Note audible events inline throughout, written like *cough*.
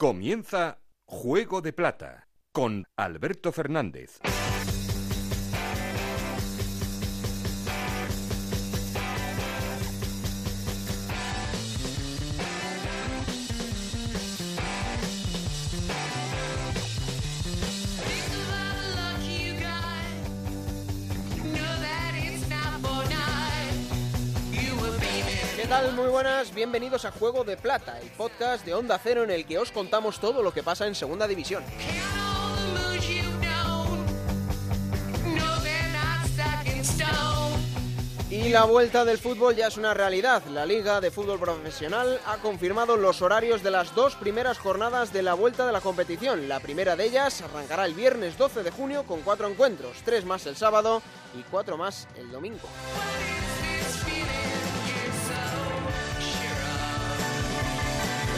Comienza Juego de Plata con Alberto Fernández. Tal? Muy buenas, bienvenidos a Juego de Plata, el podcast de Onda Cero en el que os contamos todo lo que pasa en Segunda División. Y la vuelta del fútbol ya es una realidad. La Liga de Fútbol Profesional ha confirmado los horarios de las dos primeras jornadas de la vuelta de la competición. La primera de ellas arrancará el viernes 12 de junio con cuatro encuentros, tres más el sábado y cuatro más el domingo.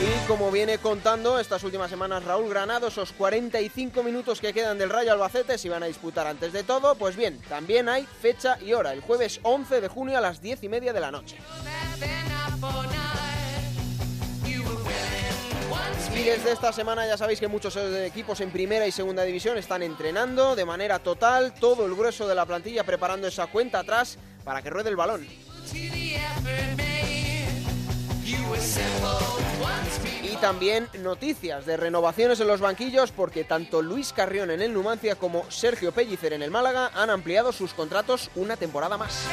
Y como viene contando estas últimas semanas Raúl Granado, esos 45 minutos que quedan del Rayo Albacete se van a disputar antes de todo, pues bien, también hay fecha y hora, el jueves 11 de junio a las 10 y media de la noche. Y desde esta semana ya sabéis que muchos eh, equipos en primera y segunda división están entrenando de manera total, todo el grueso de la plantilla preparando esa cuenta atrás para que ruede el balón. Y también noticias de renovaciones en los banquillos porque tanto Luis Carrión en el Numancia como Sergio Pellicer en el Málaga han ampliado sus contratos una temporada más.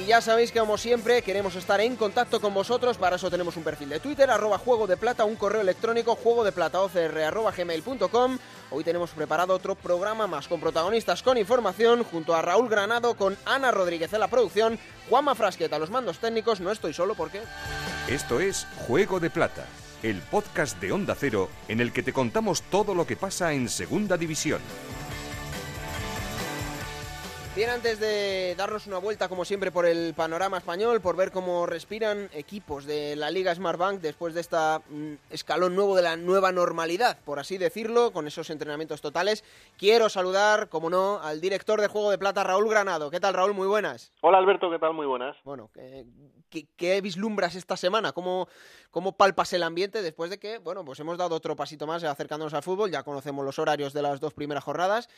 Y ya sabéis que como siempre queremos estar en contacto con vosotros, para eso tenemos un perfil de Twitter, arroba juego de plata, un correo electrónico, juego de plata arroba gmail.com. Hoy tenemos preparado otro programa más con protagonistas con información, junto a Raúl Granado, con Ana Rodríguez en la producción, Juanma Frasqueta los mandos técnicos, no estoy solo porque... Esto es Juego de Plata, el podcast de Onda Cero en el que te contamos todo lo que pasa en Segunda División. Bien, antes de darnos una vuelta, como siempre, por el panorama español, por ver cómo respiran equipos de la Liga Smartbank después de esta mm, escalón nuevo de la nueva normalidad, por así decirlo, con esos entrenamientos totales, quiero saludar, como no, al director de Juego de Plata, Raúl Granado. ¿Qué tal, Raúl? Muy buenas. Hola, Alberto, ¿qué tal? Muy buenas. Bueno, ¿qué, qué, qué vislumbras esta semana? ¿Cómo, ¿Cómo palpas el ambiente después de que, bueno, pues hemos dado otro pasito más acercándonos al fútbol? Ya conocemos los horarios de las dos primeras jornadas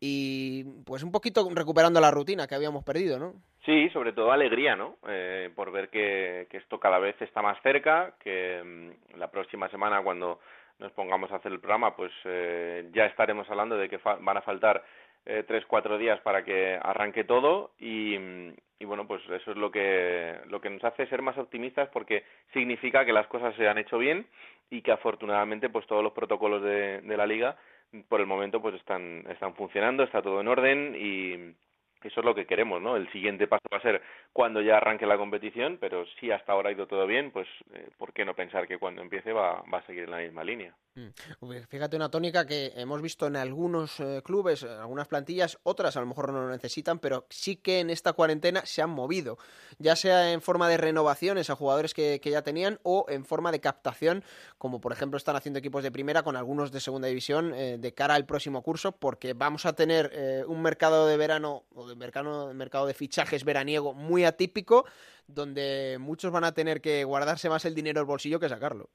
y, pues, un poquito recuperando la rutina que habíamos perdido, ¿no? Sí, sobre todo alegría, ¿no? Eh, por ver que, esto cada vez está más cerca, que mmm, la próxima semana cuando nos pongamos a hacer el programa, pues eh, ya estaremos hablando de que van a faltar eh, tres, cuatro días para que arranque todo y, y, bueno, pues eso es lo que, lo que nos hace ser más optimistas porque significa que las cosas se han hecho bien y que afortunadamente pues todos los protocolos de, de la liga por el momento pues están, están funcionando, está todo en orden y, eso es lo que queremos, ¿no? El siguiente paso va a ser cuando ya arranque la competición, pero si hasta ahora ha ido todo bien, pues eh, ¿por qué no pensar que cuando empiece va, va a seguir en la misma línea? Fíjate una tónica que hemos visto en algunos eh, clubes, en algunas plantillas, otras a lo mejor no lo necesitan, pero sí que en esta cuarentena se han movido, ya sea en forma de renovaciones a jugadores que, que ya tenían o en forma de captación, como por ejemplo están haciendo equipos de primera con algunos de segunda división eh, de cara al próximo curso, porque vamos a tener eh, un mercado de verano o de mercado, mercado de fichajes veraniego muy atípico, donde muchos van a tener que guardarse más el dinero del bolsillo que sacarlo.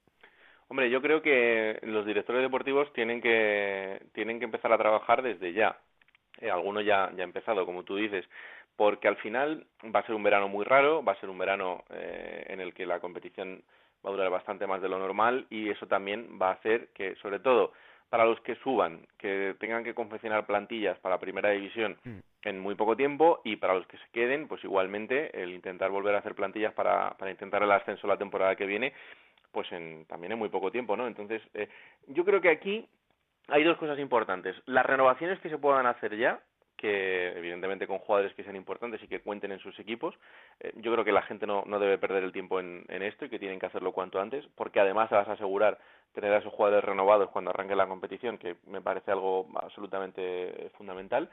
Hombre, yo creo que los directores deportivos tienen que tienen que empezar a trabajar desde ya. Eh, alguno ya ya ha empezado, como tú dices, porque al final va a ser un verano muy raro, va a ser un verano eh, en el que la competición va a durar bastante más de lo normal y eso también va a hacer que, sobre todo, para los que suban, que tengan que confeccionar plantillas para primera división mm. en muy poco tiempo y para los que se queden, pues igualmente el intentar volver a hacer plantillas para, para intentar el ascenso la temporada que viene pues en, también en muy poco tiempo, ¿no? Entonces, eh, yo creo que aquí hay dos cosas importantes. Las renovaciones que se puedan hacer ya, que evidentemente con jugadores que sean importantes y que cuenten en sus equipos, eh, yo creo que la gente no, no debe perder el tiempo en, en esto y que tienen que hacerlo cuanto antes, porque además vas a asegurar tener a esos jugadores renovados cuando arranque la competición, que me parece algo absolutamente fundamental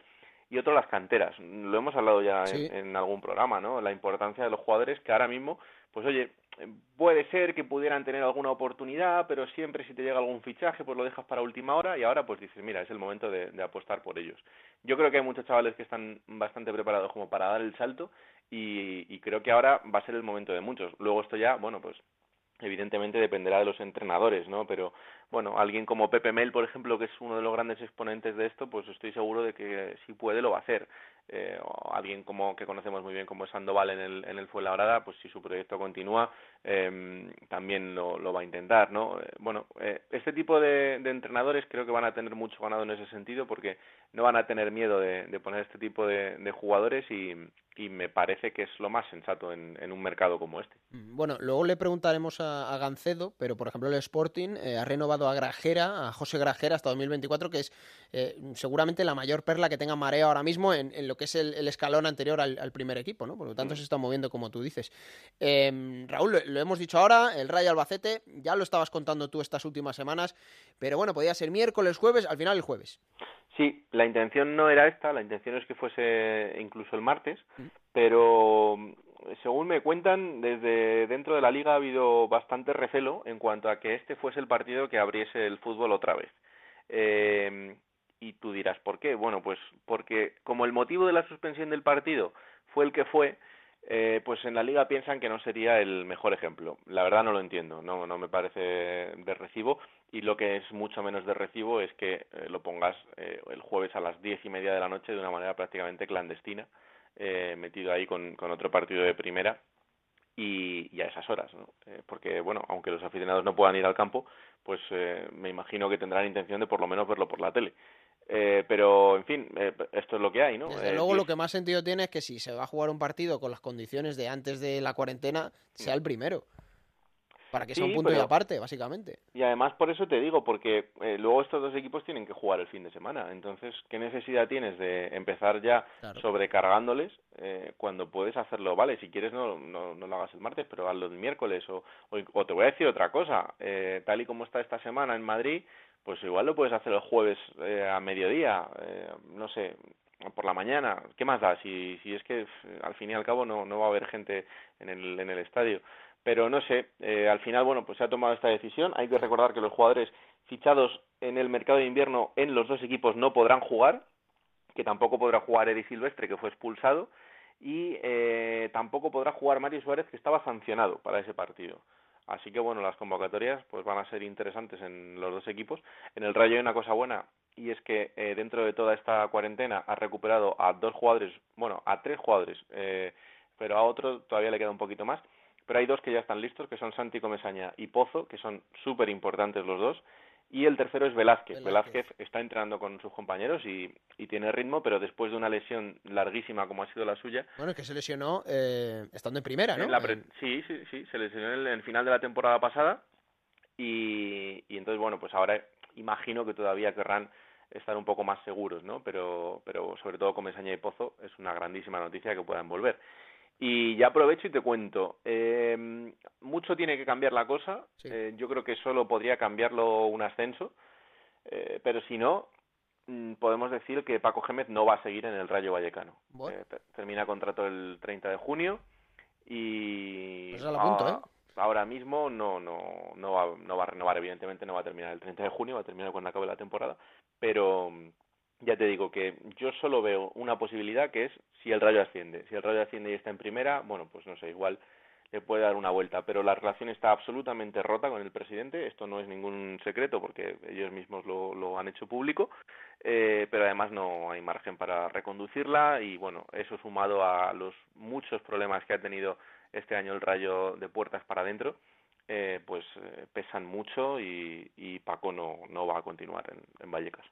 y otro las canteras. Lo hemos hablado ya sí. en, en, algún programa, ¿no? La importancia de los jugadores que ahora mismo, pues oye, puede ser que pudieran tener alguna oportunidad, pero siempre si te llega algún fichaje, pues lo dejas para última hora y ahora pues dices, mira, es el momento de, de apostar por ellos. Yo creo que hay muchos chavales que están bastante preparados como para dar el salto y, y creo que ahora va a ser el momento de muchos. Luego esto ya, bueno, pues evidentemente dependerá de los entrenadores, ¿no? Pero bueno, alguien como Pepe Mel, por ejemplo, que es uno de los grandes exponentes de esto, pues estoy seguro de que si puede lo va a hacer. Eh, o alguien como que conocemos muy bien como Sandoval en el en el Fuenlabrada, pues si su proyecto continúa eh, también lo, lo va a intentar, ¿no? Eh, bueno, eh, este tipo de, de entrenadores creo que van a tener mucho ganado en ese sentido porque no van a tener miedo de, de poner este tipo de, de jugadores y, y me parece que es lo más sensato en, en, un mercado como este. Mm, bueno, luego le preguntaremos a, a Gancedo, pero por ejemplo el Sporting eh, ha renovado a Grajera, a José Grajera hasta 2024, que es eh, seguramente la mayor perla que tenga Marea ahora mismo en, en lo que es el, el escalón anterior al, al, primer equipo, ¿no? Por lo tanto mm. se está moviendo como tú dices. Eh, Raúl, lo, lo, hemos dicho ahora, el Rayo Albacete, ya lo estabas contando tú estas últimas semanas, pero bueno, podía ser miércoles, jueves, al final el jueves. Sí, la intención no era esta, la intención es que fuese incluso el martes, mm. pero según me cuentan, desde dentro de la liga ha habido bastante recelo en cuanto a que este fuese el partido que abriese el fútbol otra vez. Eh, y tú dirás, ¿por qué? Bueno, pues porque como el motivo de la suspensión del partido fue el que fue, eh, pues en la liga piensan que no sería el mejor ejemplo. La verdad no lo entiendo, no, no me parece de recibo y lo que es mucho menos de recibo es que eh, lo pongas eh, el jueves a las diez y media de la noche de una manera prácticamente clandestina, eh, metido ahí con, otro partido de primera y, a esas horas, ¿no? Eh, porque, bueno, aunque los aficionados no puedan ir al campo, pues me imagino que tendrán intención de por lo menos verlo por la tele. Eh, pero, en fin, eh, esto es lo que hay, ¿no? Desde eh, luego, lo que más sentido tiene es que si se va a jugar un partido con las condiciones de antes de la cuarentena, sea el primero. Para que sea un punto pero... y aparte, básicamente. Y además, por eso te digo, porque eh, luego estos dos equipos tienen que jugar el fin de semana. Entonces, ¿qué necesidad tienes de empezar ya claro. sobrecargándoles eh, cuando puedes hacerlo? Vale, si quieres no, no, no, lo hagas el martes, pero hazlo el miércoles. O, o, o te voy a decir otra cosa. Eh, tal y como está esta semana en Madrid, pues igual lo puedes hacer el jueves eh, a mediodía, eh, no sé, por la mañana, ¿qué más da? Si, si es que al fin y al cabo no, no va a haber gente en el, en el estadio. Pero no sé, eh, al final, bueno, pues se ha tomado esta decisión. Hay que recordar que los jugadores fichados en el mercado de invierno en los dos equipos no podrán jugar, que tampoco podrá jugar Eddie Silvestre, que fue expulsado, y eh, tampoco podrá jugar Mario Suárez, que estaba sancionado para ese partido. Así que bueno, las convocatorias pues van a ser interesantes en los dos equipos. En el Rayo hay una cosa buena y es que eh, dentro de toda esta cuarentena ha recuperado a dos jugadores, bueno, a tres jugadores, eh, pero a otro todavía le queda un poquito más. Pero hay dos que ya están listos, que son Santi Comesaña y Pozo, que son súper importantes los dos. Y el tercero es Velázquez. Velázquez. Velázquez está entrenando con sus compañeros y, y, tiene ritmo, pero después de una lesión larguísima como ha sido la suya. Bueno, es que se lesionó eh, estando en primera, ¿no? En la pre sí, sí, sí, se lesionó en el, final de la temporada pasada. Y, y entonces, bueno, pues ahora imagino que todavía querrán estar un poco más seguros, ¿no? Pero, pero sobre todo con Mesaña y Pozo es una grandísima noticia que puedan volver. Y ya aprovecho y te cuento. Eh, mucho tiene que cambiar la cosa. Sí. Eh, yo creo que solo podría cambiarlo un ascenso. Eh, pero si no, mm, podemos decir que Paco Gémez no va a seguir en el Rayo Vallecano. Bueno. Eh, termina contrato el 30 de junio y pues punto, ¿eh? ahora mismo no no no va, no va a renovar evidentemente no va a terminar el 30 de junio va a terminar cuando acabe la temporada pero ya te digo que yo solo veo una posibilidad que es si el Rayo asciende. Si el Rayo asciende y está en primera, bueno, pues no sé, igual le puede dar una vuelta, pero la relación está absolutamente rota con el presidente, esto no es ningún secreto porque ellos mismos lo, lo han hecho público, eh, pero además no hay margen para reconducirla. Y bueno, eso sumado a los muchos problemas que ha tenido este año el Rayo de puertas para adentro, eh, pues eh, pesan mucho y, Paco no, no, va a continuar en, en Vallecas.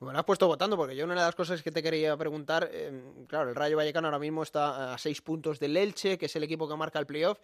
Me has puesto votando porque yo una de las cosas que te quería preguntar, eh, claro, el Rayo Vallecano ahora mismo está a seis puntos del Elche, que es el equipo que marca el playoff.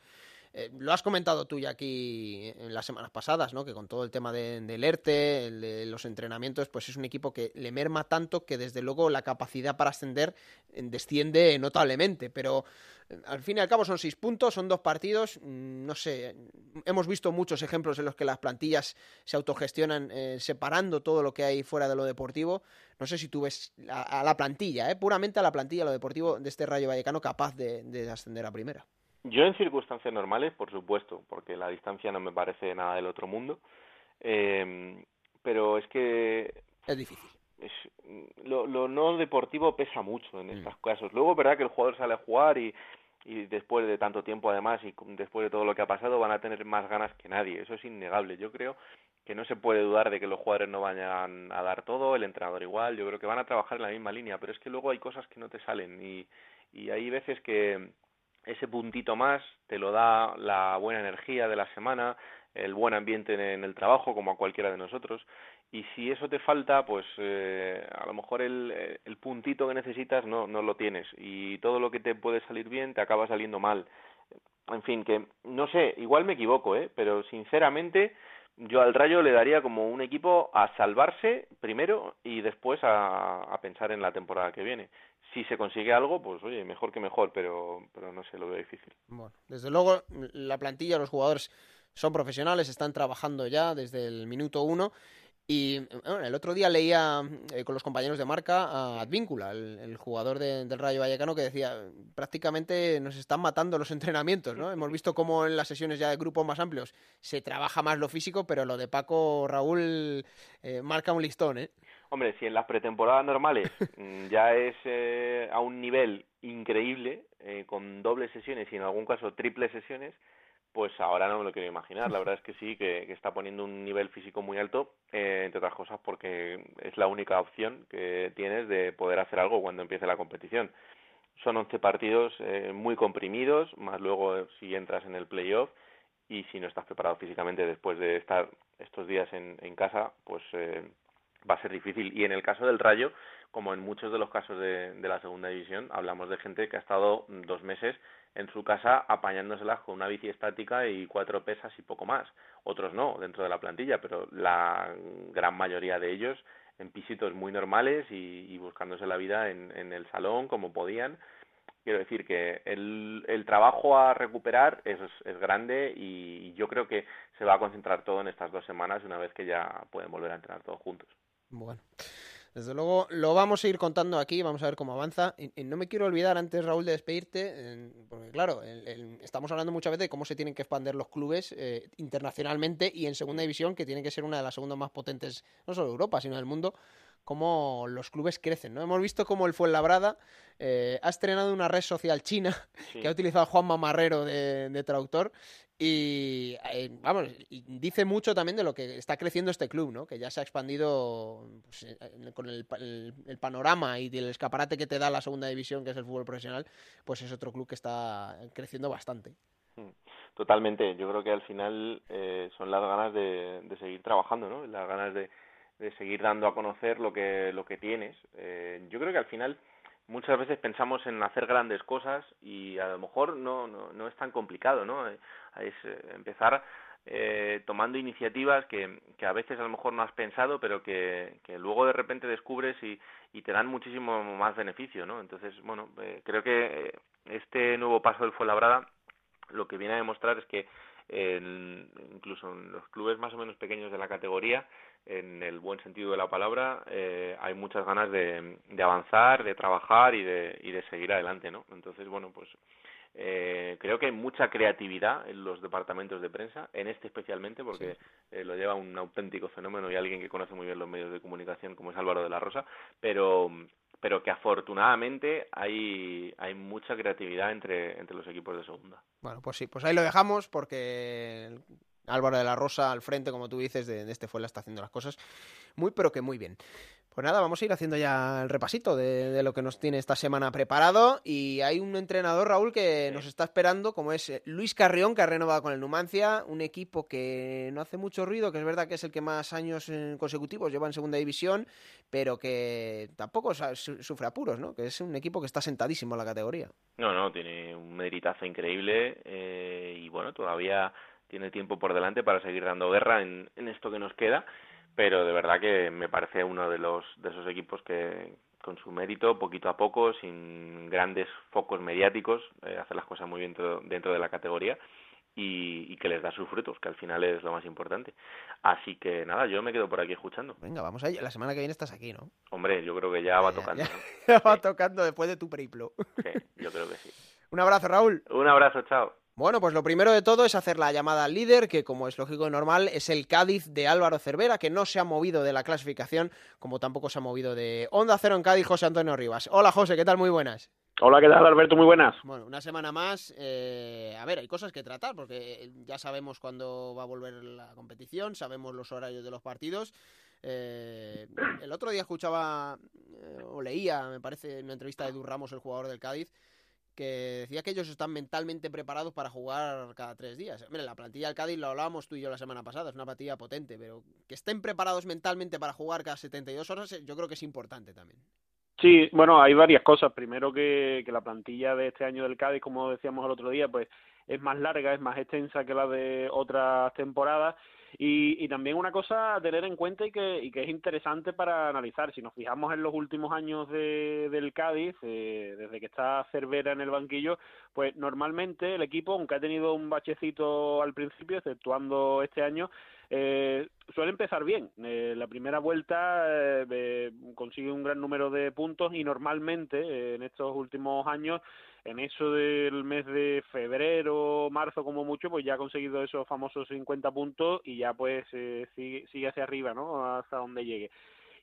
Eh, lo has comentado tú ya aquí en las semanas pasadas, ¿no? Que con todo el tema de, del ERTE, el los entrenamientos, pues es un equipo que le merma tanto que desde luego la capacidad para ascender eh, desciende notablemente. Pero eh, al fin y al cabo son seis puntos, son dos partidos. Mm, no sé, hemos visto muchos ejemplos en los que las plantillas se autogestionan separando todo lo que hay fuera de lo deportivo. No sé si tú ves a, a la plantilla, eh, puramente a la plantilla, lo deportivo de este Rayo Vallecano capaz de, de ascender a primera. Yo en circunstancias normales, por supuesto, porque la distancia no me parece nada del otro mundo, eh, pero es que... Es difícil. Es, lo, lo no deportivo pesa mucho en estos mm. casos. Luego, verdad que el jugador sale a jugar y, y después de tanto tiempo además y después de todo lo que ha pasado van a tener más ganas que nadie, eso es innegable. Yo creo que no se puede dudar de que los jugadores no vayan a dar todo, el entrenador igual, yo creo que van a trabajar en la misma línea, pero es que luego hay cosas que no te salen y, y hay veces que ese puntito más te lo da la buena energía de la semana, el buen ambiente en el trabajo, como a cualquiera de nosotros. Y si eso te falta, pues eh, a lo mejor el, el, puntito que necesitas no, no lo tienes. Y todo lo que te puede salir bien te acaba saliendo mal. En fin, que no sé, igual me equivoco, ¿eh? pero sinceramente yo al Rayo le daría como un equipo a salvarse primero y después a, pensar en la temporada que viene si se consigue algo, pues oye, mejor que mejor, pero, pero no sé, lo veo difícil. Bueno, desde luego la plantilla, los jugadores son profesionales, están trabajando ya desde el minuto uno. Y bueno, el otro día leía eh, con los compañeros de marca a Advíncula, el, jugador del Rayo Vallecano, que decía prácticamente nos están matando los entrenamientos, ¿no? Hemos visto cómo en las sesiones ya de grupos más amplios se trabaja más lo físico, pero lo de Paco Raúl eh, marca un listón, ¿eh? Hombre, si en las pretemporadas normales mm, ya es eh, a un nivel increíble, eh, con dobles sesiones y en algún caso triples sesiones, pues ahora no me lo quiero imaginar. La *laughs* verdad es que sí, que, está poniendo un nivel físico muy alto, eh, entre otras cosas porque es la única opción que tienes de poder hacer algo cuando empiece la competición. Son 11 partidos muy comprimidos, más luego si entras en el playoff y si no estás preparado físicamente después de estar estos días en, en casa, pues va a ser difícil. Y en el caso del Rayo, como en muchos de los casos de, de la segunda división, hablamos de gente que ha estado dos meses en su casa apañándoselas con una bici estática y cuatro pesas y poco más. Otros no, dentro de la plantilla, pero la gran mayoría de ellos en pisitos muy normales y, buscándose la vida en, en el salón como podían. Quiero decir que el, el trabajo a recuperar es, es grande y yo creo que se va a concentrar todo en estas dos semanas una vez que ya pueden volver a entrenar todos juntos. Bueno. Desde luego lo vamos a ir contando aquí, vamos a ver cómo avanza. Y, no me quiero olvidar antes, Raúl, de despedirte, porque claro, estamos hablando muchas veces de cómo se tienen que expandir los clubes eh, internacionalmente y en segunda división, que tiene que ser una de las segundas más potentes, no solo de Europa, sino del mundo, cómo los clubes crecen, ¿no? Hemos visto cómo el Fuenlabrada eh, ha estrenado una red social china *laughs* que ha utilizado Juan Mamarrero de, de traductor y eh, vamos, dice mucho también de lo que está creciendo este club, ¿no? Que ya se ha expandido pues, eh, con el, panorama y el escaparate que te da la segunda división, que es el fútbol profesional, pues es otro club que está creciendo bastante. Mm, totalmente. Yo creo que al final eh, son las ganas de, seguir trabajando, ¿no? Las ganas de, de, seguir dando a conocer lo que lo que tienes. Eh, yo creo que al final muchas veces pensamos en hacer grandes cosas y a lo mejor no, no, no es tan complicado, ¿no? Eh, es eh, empezar eh, tomando iniciativas que, que a veces a lo mejor no has pensado, pero que, que luego de repente descubres y, y te dan muchísimo más beneficio, ¿no? Entonces, bueno, eh, creo que este nuevo paso del Fuenlabrada lo que viene a demostrar es que en, incluso en los clubes más o menos pequeños de la categoría, en el buen sentido de la palabra, eh, hay muchas ganas de, de avanzar, de trabajar y de, y de seguir adelante, ¿no? Entonces, bueno, pues eh, creo que hay mucha creatividad en los departamentos de prensa, en este especialmente, porque sí. eh, lo lleva un auténtico fenómeno y alguien que conoce muy bien los medios de comunicación, como es Álvaro de la Rosa, pero pero que afortunadamente hay, hay mucha creatividad entre, entre los equipos de segunda. Bueno, pues sí, pues ahí lo dejamos porque Álvaro de la Rosa al frente, como tú dices, de, de este Fuela está haciendo las cosas muy, pero que muy bien. Pues nada, vamos a ir haciendo ya el repasito de, de, lo que nos tiene esta semana preparado. Y hay un entrenador, Raúl, que nos está esperando, como es eh, Luis Carrión, que ha renovado con el Numancia, un equipo que no hace mucho ruido, que es verdad que es el que más años consecutivos lleva en segunda división, pero que tampoco sufre apuros, ¿no? Que es un equipo que está sentadísimo en la categoría. No, no, tiene un meritazo increíble eh, y bueno, todavía tiene tiempo por delante para seguir dando guerra en, en esto que nos queda pero de verdad que me parece uno de los de esos equipos que con su mérito poquito a poco sin grandes focos mediáticos eh, hace las cosas muy bien dentro, dentro de la categoría y, y, que les da sus frutos, que al final es lo más importante. Así que nada, yo me quedo por aquí escuchando. Venga, vamos allá. La semana que viene estás aquí, ¿no? Hombre, yo creo que ya, va ya, tocando. Ya, ¿no? *laughs* ya va sí. tocando después de tu periplo. Sí, yo creo que sí. *laughs* Un abrazo, Raúl. Un abrazo, chao. Bueno, pues lo primero de todo es hacer la llamada al líder, que como es lógico y normal, es el Cádiz de Álvaro Cervera, que no se ha movido de la clasificación, como tampoco se ha movido de Onda Cero en Cádiz, José Antonio Rivas. Hola José, ¿qué tal? Muy buenas. Hola, ¿qué tal Alberto? Muy buenas. Bueno, una semana más. Eh, a ver, hay cosas que tratar porque ya sabemos cuándo va a volver la competición, sabemos los horarios de los partidos. Eh, el otro día escuchaba eh, o leía, me parece, en una entrevista de Durramos, el jugador del Cádiz, que decía que ellos están mentalmente preparados para jugar cada tres días. Mira, la plantilla del Cádiz lo hablábamos tú y yo la semana pasada, es una plantilla potente, pero que estén preparados mentalmente para jugar cada 72 horas, yo creo que es importante también. Sí, bueno, hay varias cosas. Primero que, que la plantilla de este año del Cádiz, como decíamos el otro día, pues es más larga, es más extensa que la de otras temporadas y, y también una cosa a tener en cuenta y que, y que es interesante para analizar, si nos fijamos en los últimos años de, del Cádiz, eh, desde que está Cervera en el banquillo, pues normalmente el equipo, aunque ha tenido un bachecito al principio, exceptuando este año, eh, suele empezar bien. Eh, la primera vuelta eh, consigue un gran número de puntos y normalmente eh, en estos últimos años en eso del mes de febrero, marzo como mucho, pues ya ha conseguido esos famosos 50 puntos y ya pues eh, sigue, sigue hacia arriba, ¿no? Hasta donde llegue.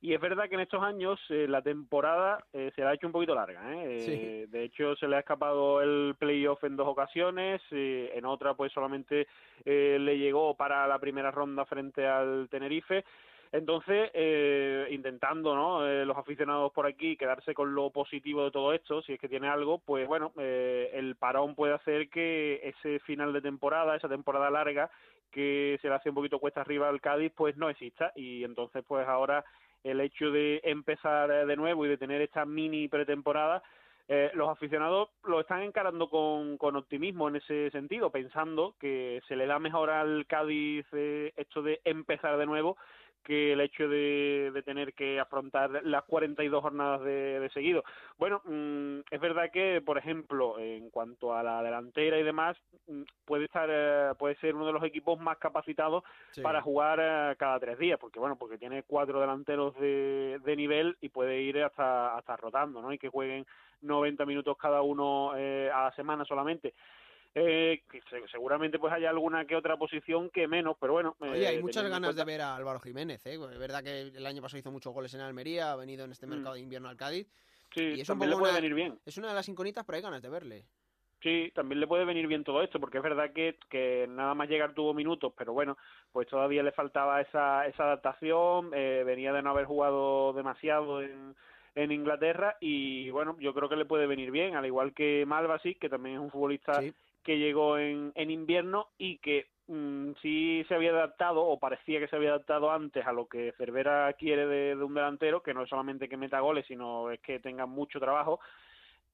Y es verdad que en estos años eh, la temporada eh, se la ha hecho un poquito larga. ¿eh? Sí. De hecho, se le ha escapado el playoff en dos ocasiones. eh, en otra, pues solamente eh, le llegó para la primera ronda frente al Tenerife. Entonces, eh, intentando ¿no? Eh, los aficionados por aquí quedarse con lo positivo de todo esto, si es que tiene algo, pues bueno, eh, el parón puede hacer que ese final de temporada, esa temporada larga, que se le hace un poquito cuesta arriba al Cádiz, pues no exista. Y entonces, pues ahora el hecho de empezar de nuevo y de tener esta mini pretemporada, eh, los aficionados lo están encarando con, con optimismo en ese sentido, pensando que se le da mejor al Cádiz eh, esto de empezar de nuevo que el hecho de, de tener que afrontar las 42 jornadas de, de seguido. Bueno, mm, es verdad que, por ejemplo, en cuanto a la delantera y demás, mm, puede estar, eh, puede ser uno de los equipos más capacitados Sí. para jugar eh, cada tres días, porque bueno, porque tiene cuatro delanteros de, de nivel y puede ir hasta, hasta rotando, ¿no? Y que jueguen 90 minutos cada uno eh, a la semana solamente. Eh, que se- seguramente pues haya alguna que otra posición que menos, pero bueno. Oye, hay eh, muchas teniendo en ganas de ver a Álvaro Jiménez, ¿eh? Es verdad que el año pasado hizo muchos goles en Almería, ha venido en este Mm. mercado de invierno al Cádiz. Sí, y es un también le poco puede una- venir bien. Es una de las incógnitas, pero hay ganas de verle. Sí, también le puede venir bien todo esto, porque es verdad que, que nada más llegar tuvo minutos, pero bueno, pues todavía le faltaba esa, esa adaptación, eh, venía de no haber jugado demasiado en, en Inglaterra y bueno, yo creo que le puede venir bien, al igual que Malvasic, que también es un futbolista Sí. Que llegó en, en invierno y que mm, sí se había adaptado o parecía que se había adaptado antes a lo que Cervera quiere de, un delantero, que no es solamente que meta goles, sino es que tenga mucho trabajo.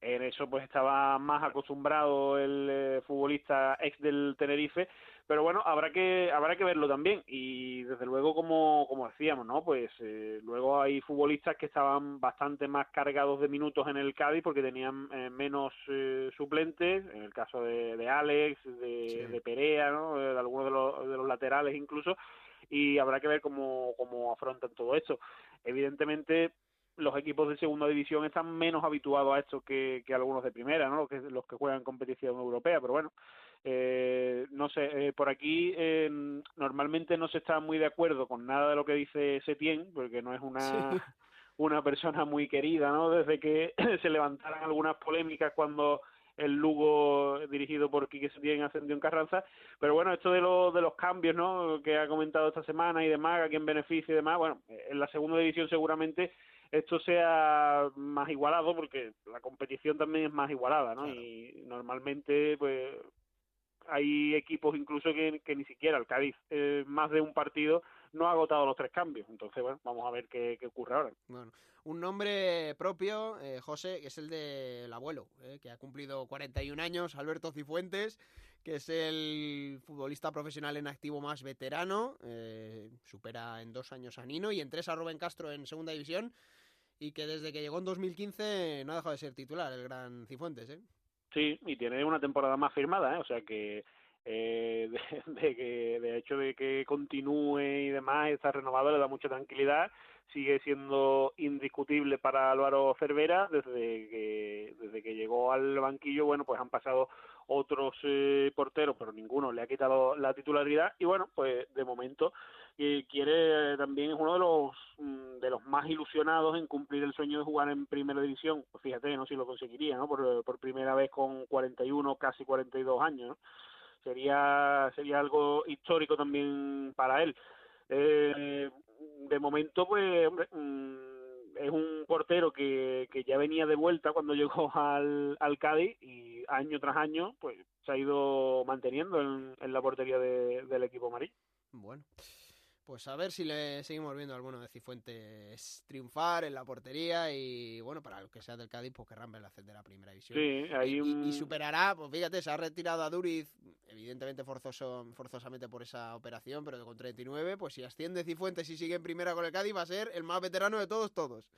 En eso pues estaba más acostumbrado el eh, futbolista ex del Tenerife, pero bueno, habrá que habrá que verlo también y desde luego como como decíamos, ¿no? Pues eh, luego hay futbolistas que estaban bastante más cargados de minutos en el Cádiz porque tenían eh, menos eh, suplentes, en el caso de, de Alex, de, Sí. de Perea, ¿no? Eh, De algunos de los, de los laterales incluso y habrá que ver cómo, cómo afrontan todo esto. Evidentemente los equipos de segunda división están menos habituados a esto que, que algunos de primera, ¿no? Los que, los que juegan competición europea, pero bueno, eh, no sé, eh, por aquí eh, normalmente no se está muy de acuerdo con nada de lo que dice Setién, porque no es una Sí. *laughs* una persona muy querida, ¿no? Desde que *clears throat* se levantaran algunas polémicas cuando el Lugo dirigido por Quique Setién ascendió en Carranza, pero bueno, esto de los de los cambios, ¿no? Que ha comentado esta semana y demás, a quién beneficia y demás, bueno, en la segunda división seguramente esto sea más igualado porque la competición también es más igualada, ¿no? Claro. Y normalmente pues hay equipos incluso que, ni siquiera el Cádiz eh, más de un partido no ha agotado los tres cambios, entonces bueno, vamos a ver qué, qué ocurre ahora. Bueno, un nombre propio, eh, José, que es el del abuelo, eh, que ha cumplido 41 años, Alberto Cifuentes, que es el futbolista profesional en activo más veterano, eh, supera en dos años a Nino y en tres a Rubén Castro en segunda división, y que desde que llegó en 2015 no ha dejado de ser titular, el gran Cifuentes, ¿eh? Sí, y tiene una temporada más firmada, ¿eh? o sea que eh, *laughs* de, de que de hecho de que continúe y demás está renovado le da mucha tranquilidad sigue siendo indiscutible para Álvaro Cervera desde que desde que llegó al banquillo bueno pues han pasado otros eh, porteros pero ninguno le ha quitado la titularidad y bueno pues de momento eh, quiere también es uno de los mm, de los más ilusionados en cumplir el sueño de jugar en primera división. Pues fíjate no si lo conseguiría no por, por primera vez con 41 casi 42 años sería sería algo histórico también para él. Eh, de momento, pues, hombre, mm, es un portero que, que ya venía de vuelta cuando *laughs* llegó al, al Cádiz y año tras año, pues, se ha ido manteniendo en, en la portería de, del equipo amarillo. Bueno. Pues a ver si le seguimos viendo a alguno de Cifuentes triunfar en la portería y bueno, para los que sea del Cádiz, pues querrán verla ascender a primera división. Sí, hay un... y, y, superará, pues fíjate, se ha retirado a Duriz, evidentemente forzoso, forzosamente por esa operación, pero con 39, pues si asciende Cifuentes y sigue en primera con el Cádiz, va a ser el más veterano de todos, todos.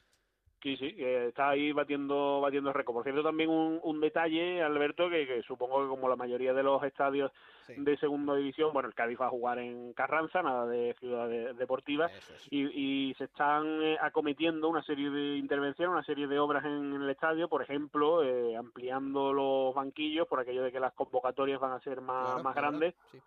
Sí, sí, eh, está ahí batiendo batiendo récord. Por cierto, también un, un detalle, Alberto, que, que, supongo que como la mayoría de los estadios sí. de segunda división, bueno, el Cádiz va a jugar en Carranza, nada de ciudad de, deportiva, es. y, y, se están eh, acometiendo una serie de intervenciones, una serie de obras en, en el estadio, por ejemplo, eh, ampliando los banquillos, por aquello de que las convocatorias van a ser más, claro, más claro, grandes. sí.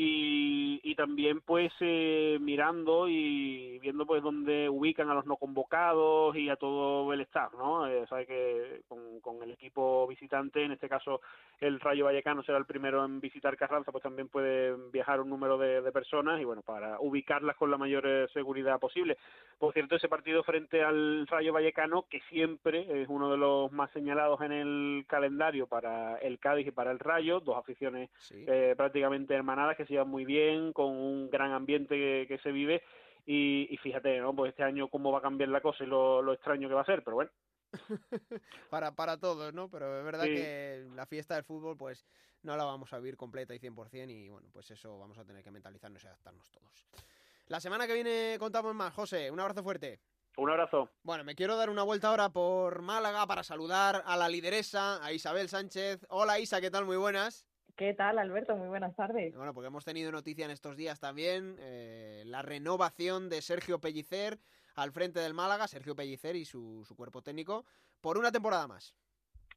Y, y, también pues eh, mirando y viendo pues dónde ubican a los no convocados y a todo el staff, ¿no? Eh, sabe que con, con, el equipo visitante, en este caso el Rayo Vallecano será el primero en visitar Carranza, pues también puede viajar un número de, de personas y bueno, para ubicarlas con la mayor eh, seguridad posible. Por cierto, ese partido frente al Rayo Vallecano, que siempre es uno de los más señalados en el calendario para el Cádiz y para el Rayo, dos aficiones sí. eh, prácticamente hermanadas que se llevan muy bien, con un gran ambiente que, que se vive. Y, y, fíjate, ¿no? Pues este año cómo va a cambiar la cosa y lo, lo extraño que va a ser, pero bueno. *laughs* para, para todos, ¿no? Pero es verdad Sí. que la fiesta del fútbol, pues no la vamos a vivir completa y 100%, y bueno, pues eso vamos a tener que mentalizarnos y adaptarnos todos. La semana que viene contamos más, José. Un abrazo fuerte. Un abrazo. Bueno, me quiero dar una vuelta ahora por Málaga para saludar a la lideresa, a Isabel Sánchez. Hola Isa, ¿qué tal? Muy buenas. ¿Qué tal, Alberto? Muy buenas tardes. Bueno, porque hemos tenido noticia en estos días también, eh, la renovación de Sergio Pellicer al frente del Málaga, Sergio Pellicer y su, su, cuerpo técnico, por una temporada más.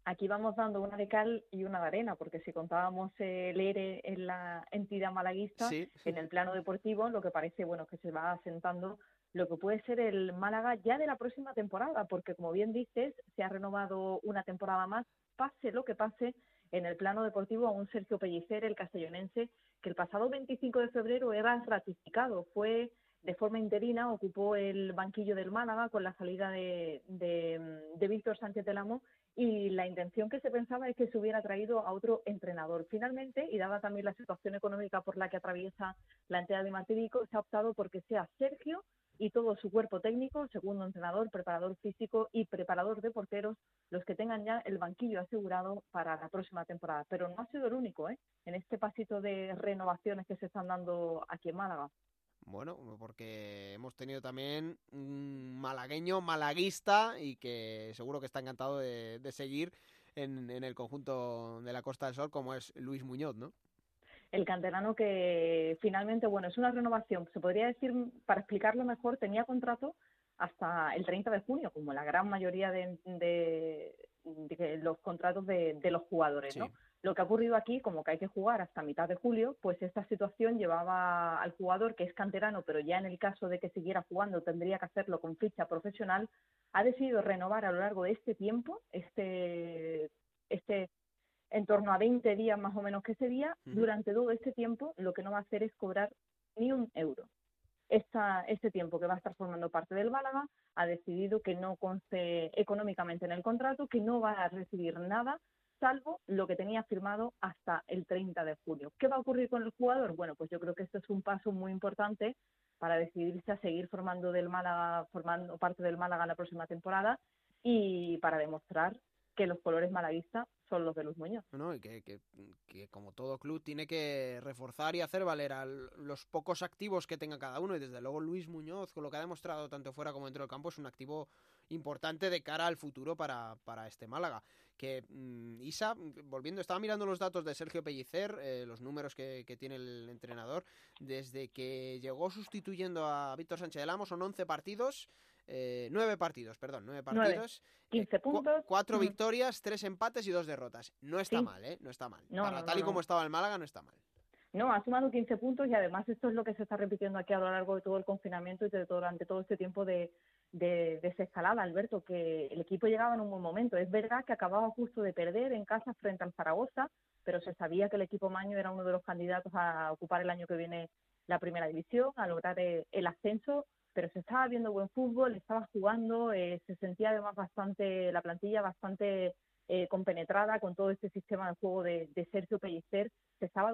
Aquí vamos dando una de cal y una de arena, porque si contábamos el ERE en la entidad malaguista, sí. en el plano deportivo, lo que parece, bueno, que se va asentando lo que puede ser el Málaga ya de la próxima temporada, porque como bien dices, se ha renovado una temporada más, pase lo que pase, en el plano deportivo a un Sergio Pellicer, el castellonense, que el pasado 25 de febrero era ratificado, fue de forma interina, ocupó el banquillo del Málaga con la salida de, de, Víctor Sánchez del Amo y la intención que se pensaba es que se hubiera traído a otro entrenador. Finalmente, y dada también la situación económica por la que atraviesa la entidad de Martírico, se ha optado porque sea Sergio y todo su cuerpo técnico, segundo entrenador, preparador físico y preparador de porteros, los que tengan ya el banquillo asegurado para la próxima temporada. Pero no ha sido el único, ¿eh? En este pasito de renovaciones que se están dando aquí en Málaga. Bueno, porque hemos tenido también un malagueño malaguista y que seguro que está encantado de, de seguir en, en, el conjunto de la Costa del Sol, como es Luis Muñoz, ¿no? El canterano que finalmente, bueno, es una renovación, se podría decir, para explicarlo mejor, tenía contrato hasta el 30 de junio, como la gran mayoría de, de, de los contratos de, de, los jugadores, ¿no? Lo que ha ocurrido aquí, como que hay que jugar hasta mitad de julio, pues esta situación llevaba al jugador, que es canterano, pero ya en el caso de que siguiera jugando tendría que hacerlo con ficha profesional, ha decidido renovar a lo largo de este tiempo, este, este en torno a 20 días más o menos que ese día, uh -huh. durante todo este tiempo lo que no va a hacer es cobrar ni un euro. Esta, este tiempo que va a estar formando parte del Málaga ha decidido que no conste económicamente en el contrato, que no va a recibir nada, salvo lo que tenía firmado hasta el 30 de julio. ¿Qué va a ocurrir con el jugador? Bueno, pues yo creo que esto es un paso muy importante para decidirse a seguir formando del Málaga, formando parte del Málaga la próxima temporada y para demostrar que los colores malaguistas son los de Luis Muñoz. No, y que, que, como todo club tiene que reforzar y hacer valer a los pocos activos que tenga cada uno. Y desde luego Luis Muñoz, con lo que ha demostrado tanto fuera como dentro del campo, es un activo importante de cara al futuro para, para este Málaga. Que mm, Isa, volviendo, estaba mirando los datos de Sergio Pellicer, eh, los números que, que, tiene el entrenador, desde que llegó sustituyendo a Víctor Sánchez del Amo, son 11 partidos. Eh, nueve partidos, perdón, nueve partidos. 15 eh, puntos. cuatro victorias, tres empates y dos derrotas. No está mal, ¿eh? No está mal. Para tal y como estaba el Málaga, no está mal. No, ha sumado 15 puntos y además esto es lo que se está repitiendo aquí a lo largo de todo el confinamiento y de durante todo este tiempo de, de desescalada, Alberto, que el equipo llegaba en un buen momento. Es verdad que acababa justo de perder en casa frente al Zaragoza, pero se sabía que el equipo Maño era uno de los candidatos a ocupar el año que viene la primera división, a lograr el ascenso pero se estaba viendo buen fútbol, estaba jugando, eh, se sentía además bastante, la plantilla bastante eh, compenetrada con todo este sistema de juego de, Sergio Pellicer, se estaba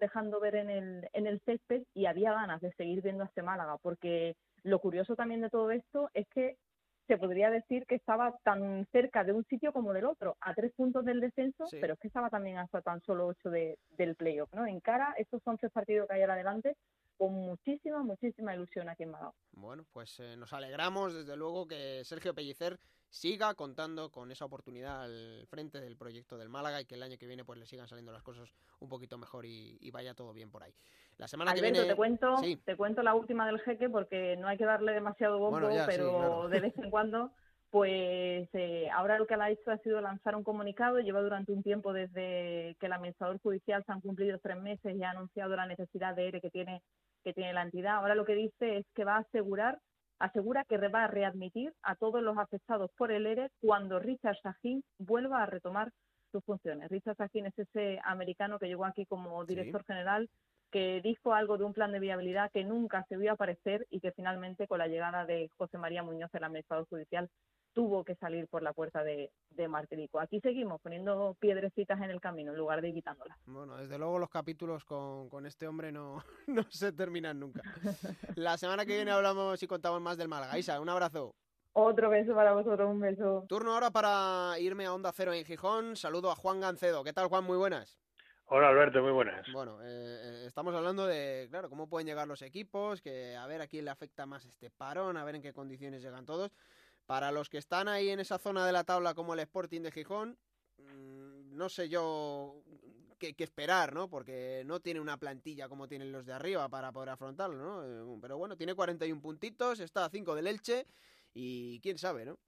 dejando ver en el, en el césped y había ganas de seguir viendo a este Málaga, porque lo curioso también de todo esto es que se podría decir que estaba tan cerca de un sitio como del otro, a tres puntos del descenso, pero es que estaba también hasta tan solo ocho de, del playoff, ¿no? En cara, estos tres partidos que hay adelante, con muchísima, muchísima ilusión aquí en Málaga. Bueno, pues eh, nos alegramos desde luego que Sergio Pellicer siga contando con esa oportunidad al frente del proyecto del Málaga y que el año que viene pues le sigan saliendo las cosas un poquito mejor y, vaya todo bien por ahí. La semana que viene te cuento, te cuento la última del jeque porque no hay que darle demasiado bombo, pero de vez en cuando pues eh, ahora lo que ha hecho ha sido lanzar un comunicado, lleva durante un tiempo desde que el administrador judicial se han cumplido tres meses y ha anunciado la necesidad de ERE que tiene que tiene la entidad. Ahora lo que dice es que va a asegurar, asegura que va a readmitir a todos los afectados por el ERE cuando Richard Sahin vuelva a retomar sus funciones. Richard Sahin es ese americano que llegó aquí como director general que dijo algo de un plan de viabilidad que nunca se vio aparecer y que finalmente con la llegada de José María Muñoz, el administrador judicial, tuvo que salir por la puerta de, de Martirico. Aquí seguimos poniendo piedrecitas en el camino en lugar de quitándolas. Bueno, desde luego los capítulos con, con este hombre no, *laughs* no se terminan nunca. La semana que viene hablamos y contamos más del Málaga. Isa, un abrazo. Otro beso para vosotros, un beso. Turno ahora para irme a Onda Cero en Gijón. Saludo a Juan Gancedo. ¿Qué tal, Juan? Muy buenas. Hola Alberto, muy buenas. Bueno, eh, eh, estamos hablando de, claro, cómo pueden llegar los equipos, que a ver a quién le afecta más este parón, a ver en qué condiciones llegan todos. Para los que están ahí en esa zona de la tabla como el Sporting de Gijón, mm, no sé yo qué, esperar, ¿no? Porque no tiene una plantilla como tienen los de arriba para poder afrontarlo, ¿no? Eh, pero bueno, tiene 41 puntitos, está a 5 del Elche y quién sabe, ¿no?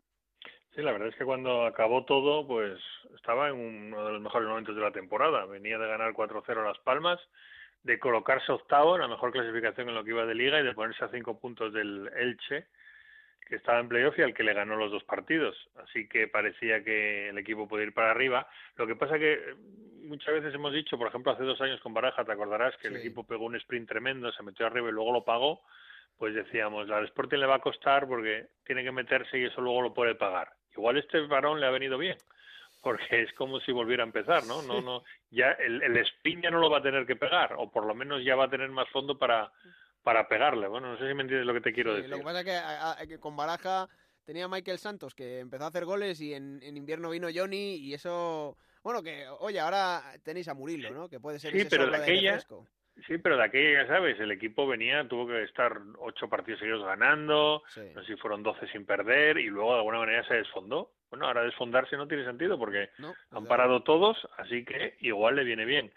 Sí, la verdad es que cuando acabó todo, pues estaba en uno de los mejores momentos de la temporada. Venía de ganar 4-0 Las Palmas, de colocarse octavo la mejor clasificación en lo que iba de liga y de ponerse a 5 puntos del Elche que estaba en playoff y al que le ganó los dos partidos. Así que parecía que el equipo podía ir para arriba. Lo que pasa que eh, muchas veces hemos dicho, por ejemplo, hace dos años con Baraja, te acordarás que el equipo pegó un sprint tremendo, se metió arriba y luego lo pagó. Pues decíamos, al Sporting le va a costar porque tiene que meterse y eso luego lo puede pagar. Igual este varón le ha venido bien, porque es como si volviera a empezar, ¿no? No, no, ya el, el sprint ya no lo va a tener que pegar, o por lo menos ya va a tener más fondo para, para pegarle. Bueno, no sé si me entiendes lo que te quiero decir. Lo que pasa es que, con Baraja tenía Michael Santos que empezó a hacer goles y en, invierno vino Johnny y eso... Bueno, que oye, ahora tenéis a Murillo, ¿no? Que puede ser sí, pero de aquella, Sí, pero de aquella, ya sabes, el equipo venía, tuvo que estar ocho partidos seguidos ganando, no sé si fueron doce sin perder y luego de alguna manera se desfondó. Bueno, ahora desfondarse no tiene sentido porque han parado todos, así que igual le viene bien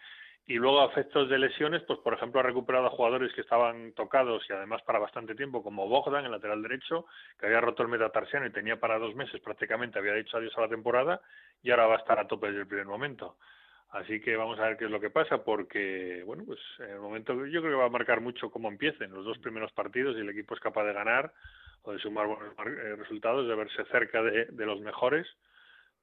y luego a efectos de lesiones, pues por ejemplo ha recuperado a jugadores que estaban tocados y además para bastante tiempo, como Bogdan, el lateral derecho, que había roto el metatarsiano y tenía para dos meses prácticamente, había dicho adiós a la temporada y ahora va a estar a tope desde el primer momento. Así que vamos a ver qué es lo que pasa, porque, bueno, pues en el momento yo creo que va a marcar mucho cómo empiecen los dos primeros partidos y el equipo es capaz de ganar o de sumar buenos eh, resultados, de verse cerca de, de los mejores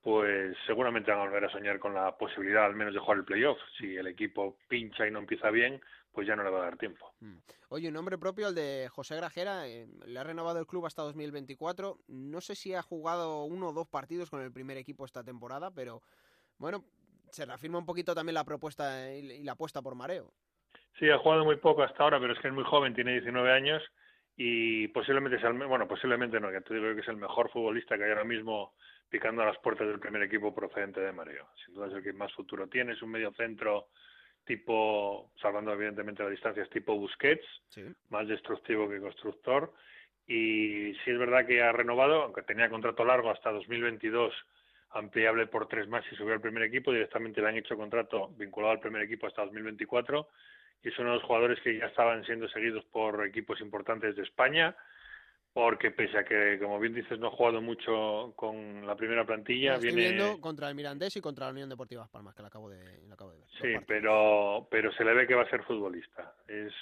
pues seguramente van a volver a soñar con la posibilidad al menos de jugar el playoff. Si el equipo pincha y no empieza bien, pues ya no le va a dar tiempo. Mm. Oye, un nombre propio, el de José Grajera, eh, le ha renovado el club hasta 2024. No sé si ha jugado uno o dos partidos con el primer equipo esta temporada, pero bueno, se reafirma un poquito también la propuesta y la apuesta por Mareo. Sí, ha jugado muy poco hasta ahora, pero es que es muy joven, tiene 19 años y posiblemente sea el, bueno, posiblemente no, ya te digo que es el mejor futbolista que hay ahora mismo picando a las puertas del primer equipo procedente de Mareo. Sin duda es el que más futuro tiene, es un medio centro tipo, salvando evidentemente las distancias, tipo Busquets, más destructivo que constructor. Y sí es verdad que ha renovado, aunque tenía contrato largo hasta 2022, ampliable por tres más y subió al primer equipo, directamente le han hecho contrato vinculado al primer equipo hasta 2024 y es uno de los jugadores que ya estaban siendo seguidos por equipos importantes de España porque pese a que, como bien dices, no ha jugado mucho con la primera plantilla, Estoy viene... viendo contra el Mirandés y contra la Unión Deportiva Palmas, que lo acabo de, lo acabo de ver. Sí, pero, pero se le ve que va a ser futbolista. Es,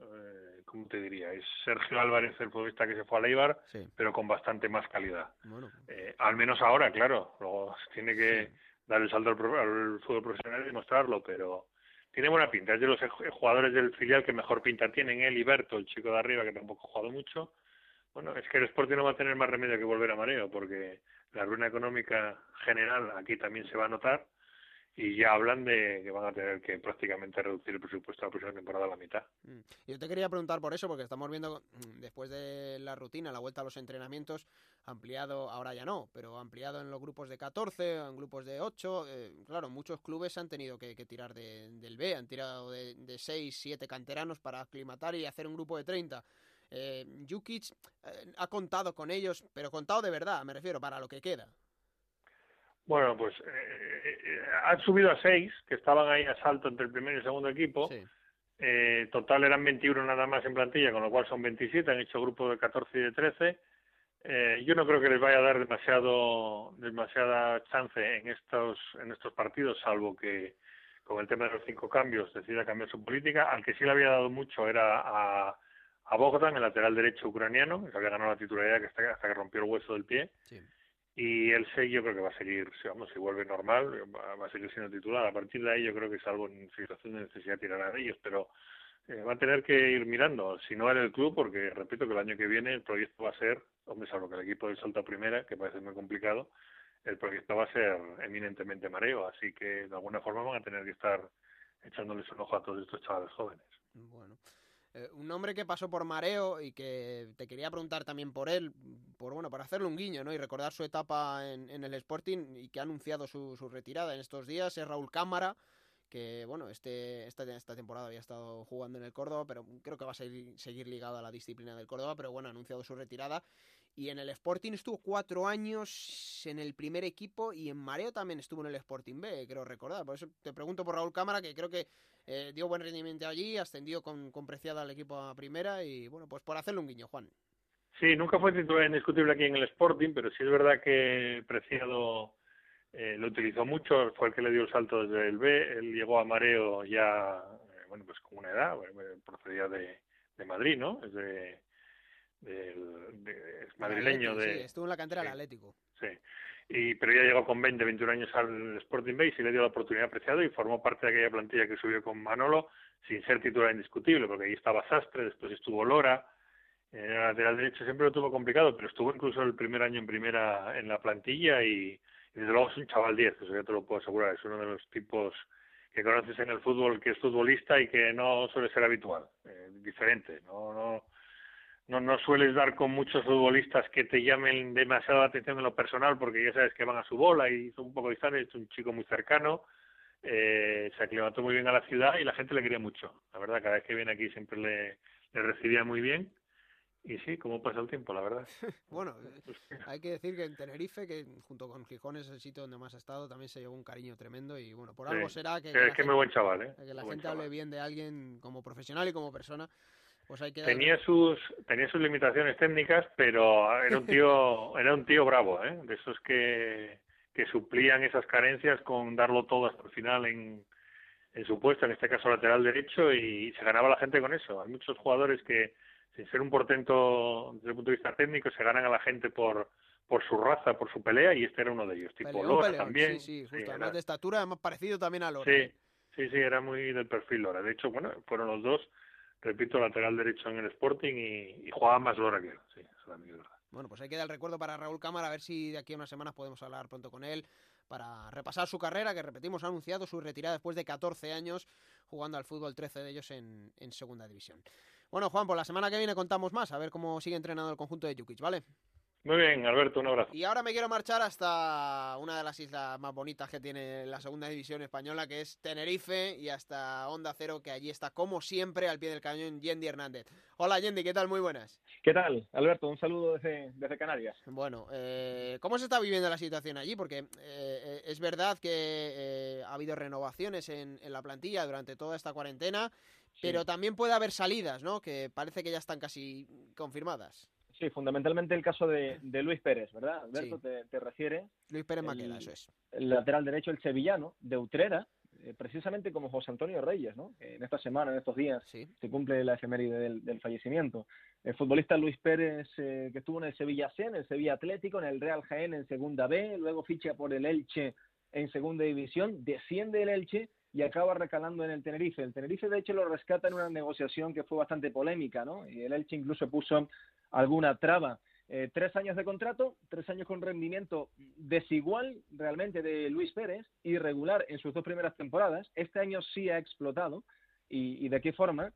eh, ¿cómo te diría? Es Sergio Álvarez, el futbolista que se fue a Leibar, pero con bastante más calidad. Eh, al menos ahora, claro. Luego tiene que dar el salto al, al, fútbol profesional y mostrarlo, pero tiene buena pinta. Es de los jugadores del filial que mejor pinta tienen. Él y Berto, el chico de arriba, que tampoco ha jugado mucho bueno, es que el Sporting no va a tener más remedio que volver a mareo, porque la ruina económica general aquí también se va a notar y ya hablan de que van a tener que prácticamente reducir el presupuesto de la próxima temporada a la mitad. Mm. Yo te quería preguntar por eso, porque estamos viendo mm, después de la rutina, la vuelta a los entrenamientos, ampliado, ahora ya no, pero ampliado en los grupos de 14, en grupos de 8. Eh, claro, muchos clubes han tenido que, tirar del B, han tirado de, de 6, 7 canteranos para aclimatar y hacer un grupo de 30. Eh, Jukic eh, ha contado con ellos, pero contado de verdad, me refiero, para lo que queda. Bueno, pues eh, eh, han subido a seis, que estaban ahí a salto entre el primer y el segundo equipo. total eran 21 nada más en plantilla, con lo cual son 27, han hecho grupos de 14 y de 13. yo no creo que les vaya a dar demasiado demasiada chance en estos en estos partidos, salvo que con el tema de los cinco cambios decida cambiar su política. Al que sí le había dado mucho era a a Bogdan, el lateral derecho ucraniano, que había ganado la titularidad que hasta, hasta que rompió el hueso del pie. Y el 6 yo creo que va a seguir, si vamos, si vuelve normal, va, a seguir siendo titular. A partir de ahí yo creo que es algo en situación de necesidad tirar a ellos, pero eh, va a tener que ir mirando, si no en el club, porque repito que el año que viene el proyecto va a ser, hombre, salvo que el equipo del Salto Primera, que parece muy complicado, el proyecto va a ser eminentemente mareo, así que de alguna forma van a tener que estar echándoles un ojo a todos estos chavales jóvenes. Bueno. Eh, un hombre que pasó por mareo y que te quería preguntar también por él, por bueno, para hacerle un guiño, ¿no? Y recordar su etapa en, el Sporting y que ha anunciado su, su, retirada en estos días, es Raúl Cámara, que bueno, este, esta, esta temporada había estado jugando en el Córdoba, pero creo que va a seguir, seguir ligado a la disciplina del Córdoba, pero bueno, ha anunciado su retirada y en el Sporting estuvo cuatro años en el primer equipo y en Mareo también estuvo en el Sporting B, creo recordar. Por eso te pregunto por Raúl Cámara, que creo que eh, dio buen rendimiento allí, ascendió con, con Preciada al equipo a primera y bueno, pues por hacerle un guiño, Juan. Sí, nunca fue titular indiscutible aquí en el Sporting, pero sí es verdad que Preciado eh, lo utilizó mucho, fue el que le dio el salto desde el B, él llegó a Mareo ya, eh, bueno, pues con una edad, procedía de, de Madrid, ¿no? Es de de, madrileño de... Sí, estuvo en la cantera del Atlético. Sí, y, pero ya llegó con 20, 21 años al Sporting Base y le dio la oportunidad apreciada y formó parte de aquella plantilla que subió con Manolo sin ser titular indiscutible, porque ahí estaba Sastre, después estuvo Lora, en el lateral derecho siempre lo tuvo complicado, pero estuvo incluso el primer año en primera en la plantilla y, desde luego es un chaval 10, eso ya te lo puedo asegurar, es uno de los tipos que conoces en el fútbol que es futbolista y que no suele ser habitual, eh, diferente, no, no no, no sueles dar con muchos futbolistas que te llamen demasiado la atención en lo personal porque ya sabes que van a su bola y son un poco distantes, es un chico muy cercano, eh, se aclimató muy bien a la ciudad y la gente le quería mucho. La verdad, cada vez que viene aquí siempre le, le recibía muy bien. Y sí, cómo pasa el tiempo, la verdad. *laughs* bueno, pues hay que decir que en Tenerife, que junto con Gijón es el sitio donde más ha estado, también se llevó un cariño tremendo y bueno, por algo será que... Es que, muy buen chaval, ¿eh? Que la gente hable bien de alguien como profesional y como persona pues tenía sus tenía sus limitaciones técnicas pero era un tío *laughs* era un tío bravo ¿eh? de esos que que suplían esas carencias con darlo todo hasta el final en en su puesto en este caso lateral derecho y se ganaba la gente con eso hay muchos jugadores que sin ser un portento desde el punto de vista técnico se ganan a la gente por por su raza, por su pelea, y este era uno de ellos. Tipo Lora también. Sí, sí, justo. Además de estatura, además parecido también a Lora. Sí, sí, sí, era muy del perfil Lora. De hecho, bueno, fueron los dos repito, lateral derecho en el Sporting y, jugaba más Lora que él. Bueno, pues ahí queda el recuerdo para Raúl Cámara, a ver si de aquí a unas semanas podemos hablar pronto con él para repasar su carrera, que repetimos, ha anunciado su retirada después de 14 años jugando al fútbol, 13 de ellos en, en segunda división. Bueno, Juan, por la semana que viene contamos más, a ver cómo sigue entrenando el conjunto de Jukic, ¿vale? Muy bien, Alberto, un abrazo. Y ahora me quiero marchar hasta una de las islas más bonitas que tiene la segunda división española, que es Tenerife, y hasta Onda Cero, que allí está, como siempre, al pie del cañón, Yendi Hernández. Hola, Yendi, ¿qué tal? Muy buenas. ¿Qué tal, Alberto? Un saludo desde, desde Canarias. Bueno, eh, ¿cómo se está viviendo la situación allí? Porque eh, es verdad que eh, ha habido renovaciones en, la plantilla durante toda esta cuarentena, pero también puede haber salidas, ¿no? Que parece que ya están casi confirmadas. Sí, fundamentalmente el caso de, Luis Pérez, ¿verdad? Alberto, te, te refiere. Luis Pérez Maqueda, eso es. El lateral derecho, el sevillano, de Utrera, eh, precisamente como José Antonio Reyes, ¿no? en esta semana, en estos días, se cumple la efeméride del, fallecimiento. El futbolista Luis Pérez, eh, que estuvo en el Sevilla C, en el Sevilla Atlético, en el Real Jaén en Segunda B, luego ficha por el Elche en Segunda División, desciende el Elche y acaba recalando en el Tenerife. El Tenerife, de hecho, lo rescata en una negociación que fue bastante polémica, ¿no? Y el Elche incluso puso alguna traba. Eh, tres años de contrato, tres años con rendimiento desigual realmente de Luis Pérez, irregular en sus dos primeras temporadas. Este año sí ha explotado. ¿Y, de qué forma?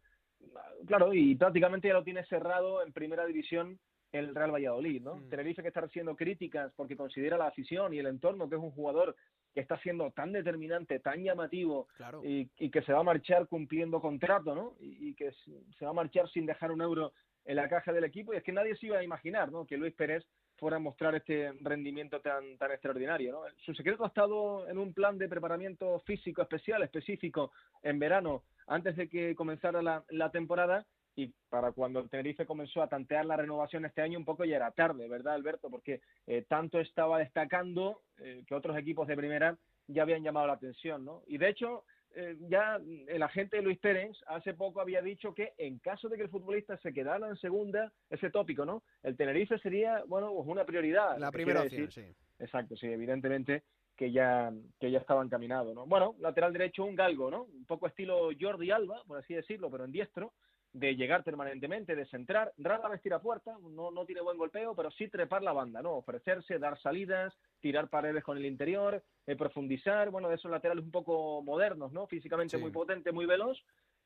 Claro, y prácticamente ya lo tiene cerrado en primera división el Real Valladolid, ¿no? Mm. Tenerife que está recibiendo críticas porque considera la afición y el entorno que es un jugador que está siendo tan determinante, tan llamativo y, que se va a marchar cumpliendo contrato, ¿no? Y, y, que se va a marchar sin dejar un euro en la caja del equipo y es que nadie se iba a imaginar ¿no? que Luis Pérez fuera a mostrar este rendimiento tan, tan extraordinario. ¿no? Su secreto ha estado en un plan de preparamiento físico especial, específico, en verano, antes de que comenzara la, la temporada y para cuando el Tenerife comenzó a tantear la renovación este año un poco ya era tarde, ¿verdad, Alberto? Porque eh, tanto estaba destacando eh, que otros equipos de primera ya habían llamado la atención, ¿no? Y de hecho, eh, ya el agente Luis Pérez hace poco había dicho que en caso de que el futbolista se quedara en segunda, ese tópico, ¿no? El Tenerife sería, bueno, pues una prioridad. La primera opción, sí. Exacto, sí, evidentemente que ya, que ya estaba encaminado, ¿no? Bueno, lateral derecho un galgo, ¿no? Un poco estilo Jordi Alba, por así decirlo, pero en diestro, de llegar permanentemente, de centrar, rara vez tira puerta, no, no tiene buen golpeo, pero sí trepar la banda, ¿no? Ofrecerse, dar salidas, tirar paredes con el interior, eh, profundizar, bueno, de esos laterales un poco modernos, ¿no? Físicamente muy potente, muy veloz,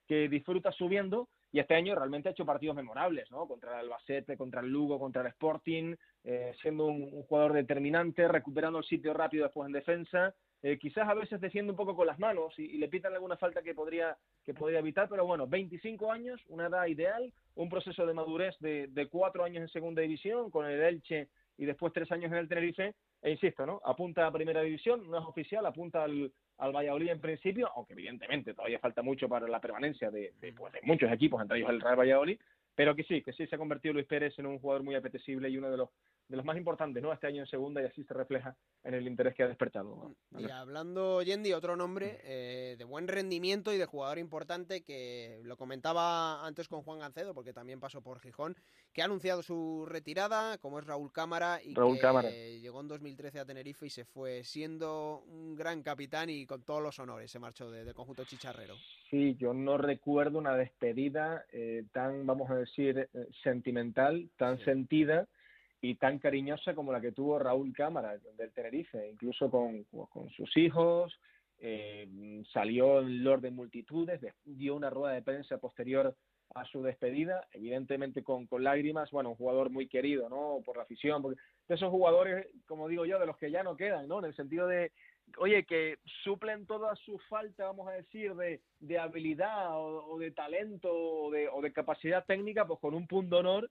que disfruta subiendo y este año realmente ha hecho partidos memorables, ¿no? Contra el Albacete, contra el Lugo, contra el Sporting, eh, siendo un, jugador determinante, recuperando el sitio rápido después en defensa, eh, quizás a veces defiende un poco con las manos y, le pitan alguna falta que podría, que podría evitar, pero bueno, 25 años, una edad ideal, un proceso de madurez de, cuatro años en segunda división con el Elche y después tres años en el Tenerife, e insisto, ¿no? Apunta a primera división, no es oficial, apunta al, al Valladolid en principio, aunque evidentemente todavía falta mucho para la permanencia de, de, pues, de muchos equipos, entre ellos el Real Valladolid, pero que sí, que sí se ha convertido Luis Pérez en un jugador muy apetecible y uno de los de los más importantes, ¿no? Este año en segunda y así se refleja en el interés que ha despertado. Y hablando, Yendi, otro nombre eh, de buen rendimiento y de jugador importante que lo comentaba antes con Juan Gancedo, porque también pasó por Gijón, que ha anunciado su retirada, como es Raúl Cámara, y que llegó en 2013 a Tenerife y se fue siendo un gran capitán y con todos los honores se marchó del conjunto chicharrero. Sí, yo no recuerdo una despedida eh, tan, vamos a decir, eh, sentimental, tan sentida y tan cariñosa como la que tuvo Raúl Cámara del Tenerife, incluso con, con sus hijos, eh, salió en Lord de multitudes, dio una rueda de prensa posterior a su despedida, evidentemente con, con lágrimas, bueno, un jugador muy querido, ¿no? Por la afición, porque de esos jugadores, como digo yo, de los que ya no quedan, ¿no? En el sentido de, oye, que suplen toda su falta, vamos a decir, de, de habilidad o, de talento o de, o de capacidad técnica, pues con un punto honor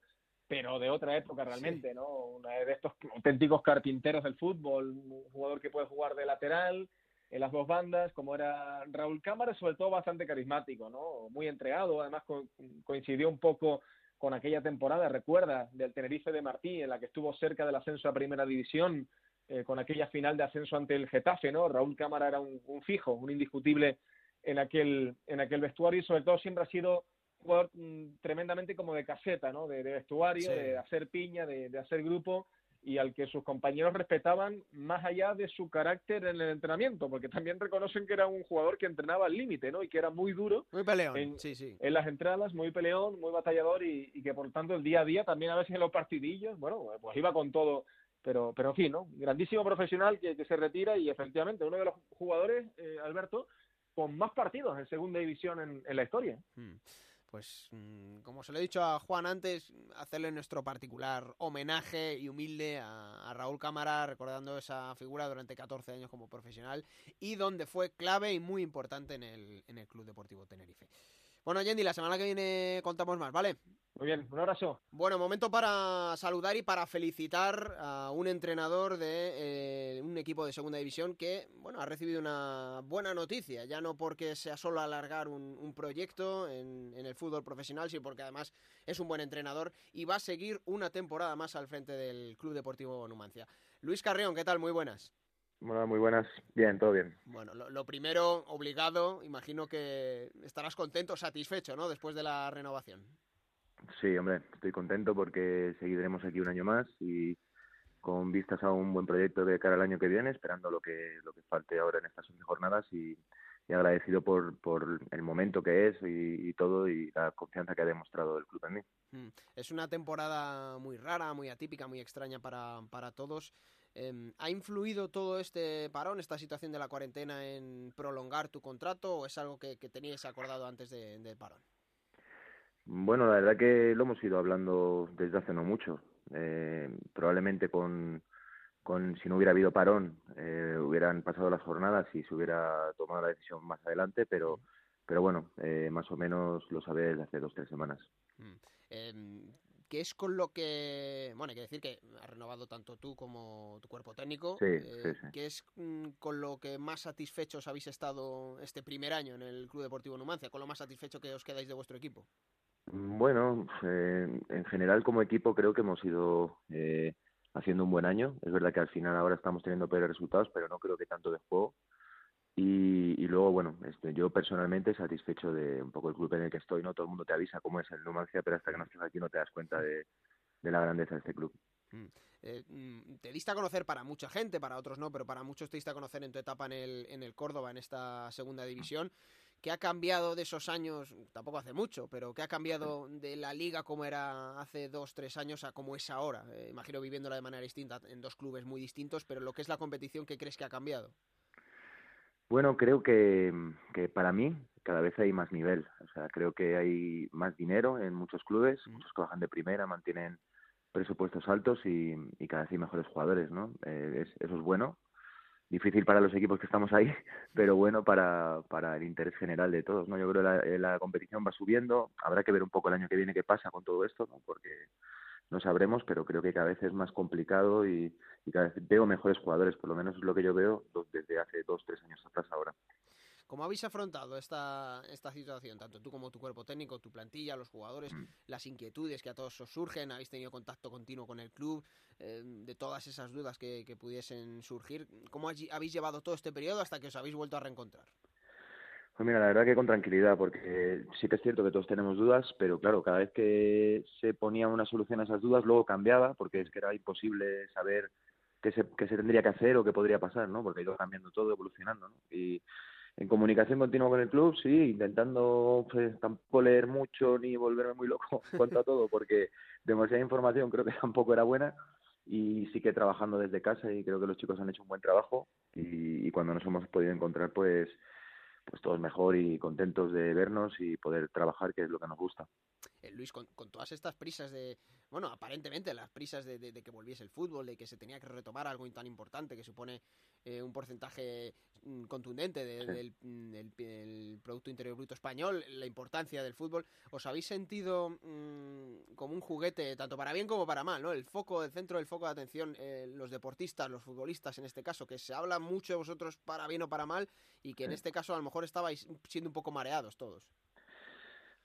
pero de otra época realmente, ¿no? Una de estos auténticos carpinteros del fútbol, un jugador que puede jugar de lateral en las dos bandas, como era Raúl Cámara, sobre todo bastante carismático, ¿no? Muy entregado, además coincidió un poco con aquella temporada, recuerda, del Tenerife de Martí, en la que estuvo cerca del ascenso a Primera División, eh, con aquella final de ascenso ante el Getafe, ¿no? Raúl Cámara era un, un fijo, un indiscutible en aquel, en aquel vestuario y sobre todo siempre ha sido jugador mm, tremendamente como de caseta, ¿no? De, vestuario, de hacer piña, de, hacer grupo y al que sus compañeros respetaban más allá de su carácter en el entrenamiento, porque también reconocen que era un jugador que entrenaba al límite, ¿no? Y que era muy duro. Muy peleón, en, sí, sí. En las entradas, muy peleón, muy batallador y, y, que por tanto el día a día, también a veces en los partidillos, bueno, pues iba con todo. Pero, pero en fin, ¿no? Grandísimo profesional que, que se retira y efectivamente uno de los jugadores, eh, Alberto, con más partidos en segunda división en, la historia. Hmm. pues mm, como se lo he dicho a Juan antes, hacerle nuestro particular homenaje y humilde a, Raúl Cámara, recordando esa figura durante 14 años como profesional y donde fue clave y muy importante en el, en el Club Deportivo Tenerife. Bueno, Yendi, la semana que viene contamos más, ¿vale? Muy bien, un abrazo. Bueno, momento para saludar y para felicitar a un entrenador de eh, un equipo de segunda división que, bueno, ha recibido una buena noticia, ya no porque sea solo alargar un, proyecto en, el fútbol profesional, sino porque además es un buen entrenador y va a seguir una temporada más al frente del Club Deportivo Numancia. Luis Carrión, ¿qué tal? Muy buenas. Bueno, muy buenas. Bien, todo bien. Bueno, lo, primero, obligado, imagino que estarás contento, satisfecho, ¿no? Después de la renovación. Sí, hombre, estoy contento porque seguiremos aquí un año más y con vistas a un buen proyecto de cara al año que viene, esperando lo que lo que falte ahora en estas jornadas y, agradecido por, por el momento que es y, todo y la confianza que ha demostrado el club en mí. Mm. Es una temporada muy rara, muy atípica, muy extraña para, para todos. Em, ¿Ha influido todo este parón, esta situación de la cuarentena en prolongar tu contrato o es algo que, que teníais acordado antes de, del parón? Bueno, la verdad que lo hemos ido hablando desde hace no mucho. Eh, probablemente con, con, si no hubiera habido parón, eh, hubieran pasado las jornadas y se hubiera tomado la decisión más adelante, pero, pero bueno, eh, más o menos lo desde hace dos o tres semanas. Mm. ¿Qué es con lo que, bueno, hay que decir que ha renovado tanto tú como tu cuerpo técnico, sí, eh, ¿qué es mm, con lo que más satisfechos habéis estado este primer año en el Club Deportivo Numancia, con lo más satisfecho que os quedáis de vuestro equipo? Bueno, eh, en general como equipo creo que hemos ido eh, haciendo un buen año. Es verdad que al final ahora estamos teniendo peores resultados, pero no creo que tanto de juego. Y, luego, bueno, este, yo personalmente satisfecho de un poco el club en el que estoy, ¿no? Todo el mundo te avisa cómo es el Numancia, pero hasta que no estés aquí no te das cuenta de, la grandeza de este club. Mm. Eh, mm, te diste a conocer para mucha gente, para otros no, pero para muchos te diste a conocer en tu etapa en el, en el Córdoba, en esta segunda división. ¿Qué ha cambiado de esos años? Tampoco hace mucho, pero ¿qué ha cambiado de la liga como era hace dos, tres años a como es ahora? Eh, imagino viviéndola de manera distinta, en dos clubes muy distintos, pero lo que es la competición, ¿qué crees que ha cambiado? Bueno, creo que, que, para mí cada vez hay más nivel. O sea, creo que hay más dinero en muchos clubes, mm. muchos que bajan de primera, mantienen presupuestos altos y, y cada vez hay mejores jugadores, ¿no? Eh, eso es bueno. Difícil para los equipos que estamos ahí, *laughs* pero bueno para, para el interés general de todos, ¿no? Yo creo que la, la competición va subiendo. Habrá que ver un poco el año que viene qué pasa con todo esto, ¿no? Porque no sabremos, pero creo que cada vez es más complicado y, cada vez veo mejores jugadores, por lo menos es lo que yo veo desde hace dos, tres años atrás ahora. ¿Cómo habéis afrontado esta, esta situación, tanto tú como tu cuerpo técnico, tu plantilla, los jugadores, mm. las inquietudes que a todos os surgen? ¿Habéis tenido contacto continuo con el club eh, de todas esas dudas que, que pudiesen surgir? ¿Cómo habéis llevado todo este periodo hasta que os habéis vuelto a reencontrar? Pues mira, la verdad que con tranquilidad, porque sí que es cierto que todos tenemos dudas, pero claro, cada vez que se ponía una solución a esas dudas, luego cambiaba, porque es que era imposible saber qué se, qué se tendría que hacer o qué podría pasar, ¿no? Porque ha ido cambiando todo, evolucionando, ¿no? Y en comunicación continua con el club, sí, intentando pues, tampoco leer mucho ni volverme muy loco en *laughs* cuanto a todo, porque demasiada información creo que *laughs* tampoco era buena y sí que trabajando desde casa y creo que los chicos han hecho un buen trabajo y, y cuando nos hemos podido encontrar, pues pues todos mejor y contentos de vernos y poder trabajar, que es lo que nos gusta. Eh, Luis, con, todas estas prisas de, bueno, aparentemente las prisas de, que volviese el fútbol, de que se tenía que retomar algo tan importante que supone eh, un porcentaje mm, contundente del, Producto Interior Bruto español, la importancia del fútbol, ¿os habéis sentido mm, como un juguete, tanto para bien como para mal, ¿no? El foco, el centro del foco de atención, eh, los deportistas, los futbolistas en este caso, que se habla mucho de vosotros para bien o para mal y que en este caso a lo mejor estabais siendo un poco mareados todos.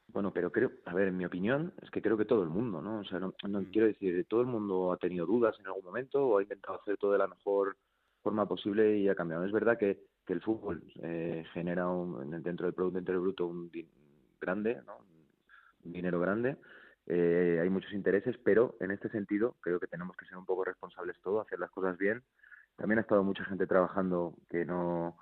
Bueno, pero creo, a ver, en mi opinión, es que creo que todo el mundo, ¿no? O sea, no, mm. quiero decir, todo el mundo ha tenido dudas en algún momento o ha intentado hacer todo de la mejor forma posible y ha cambiado. Es verdad que, que el fútbol eh, genera un, dentro del Producto Interior Bruto un grande, ¿no? Dinero grande. Eh, hay muchos intereses, pero en este sentido creo que tenemos que ser un poco responsables todos, hacer las cosas bien. También ha estado mucha gente trabajando que no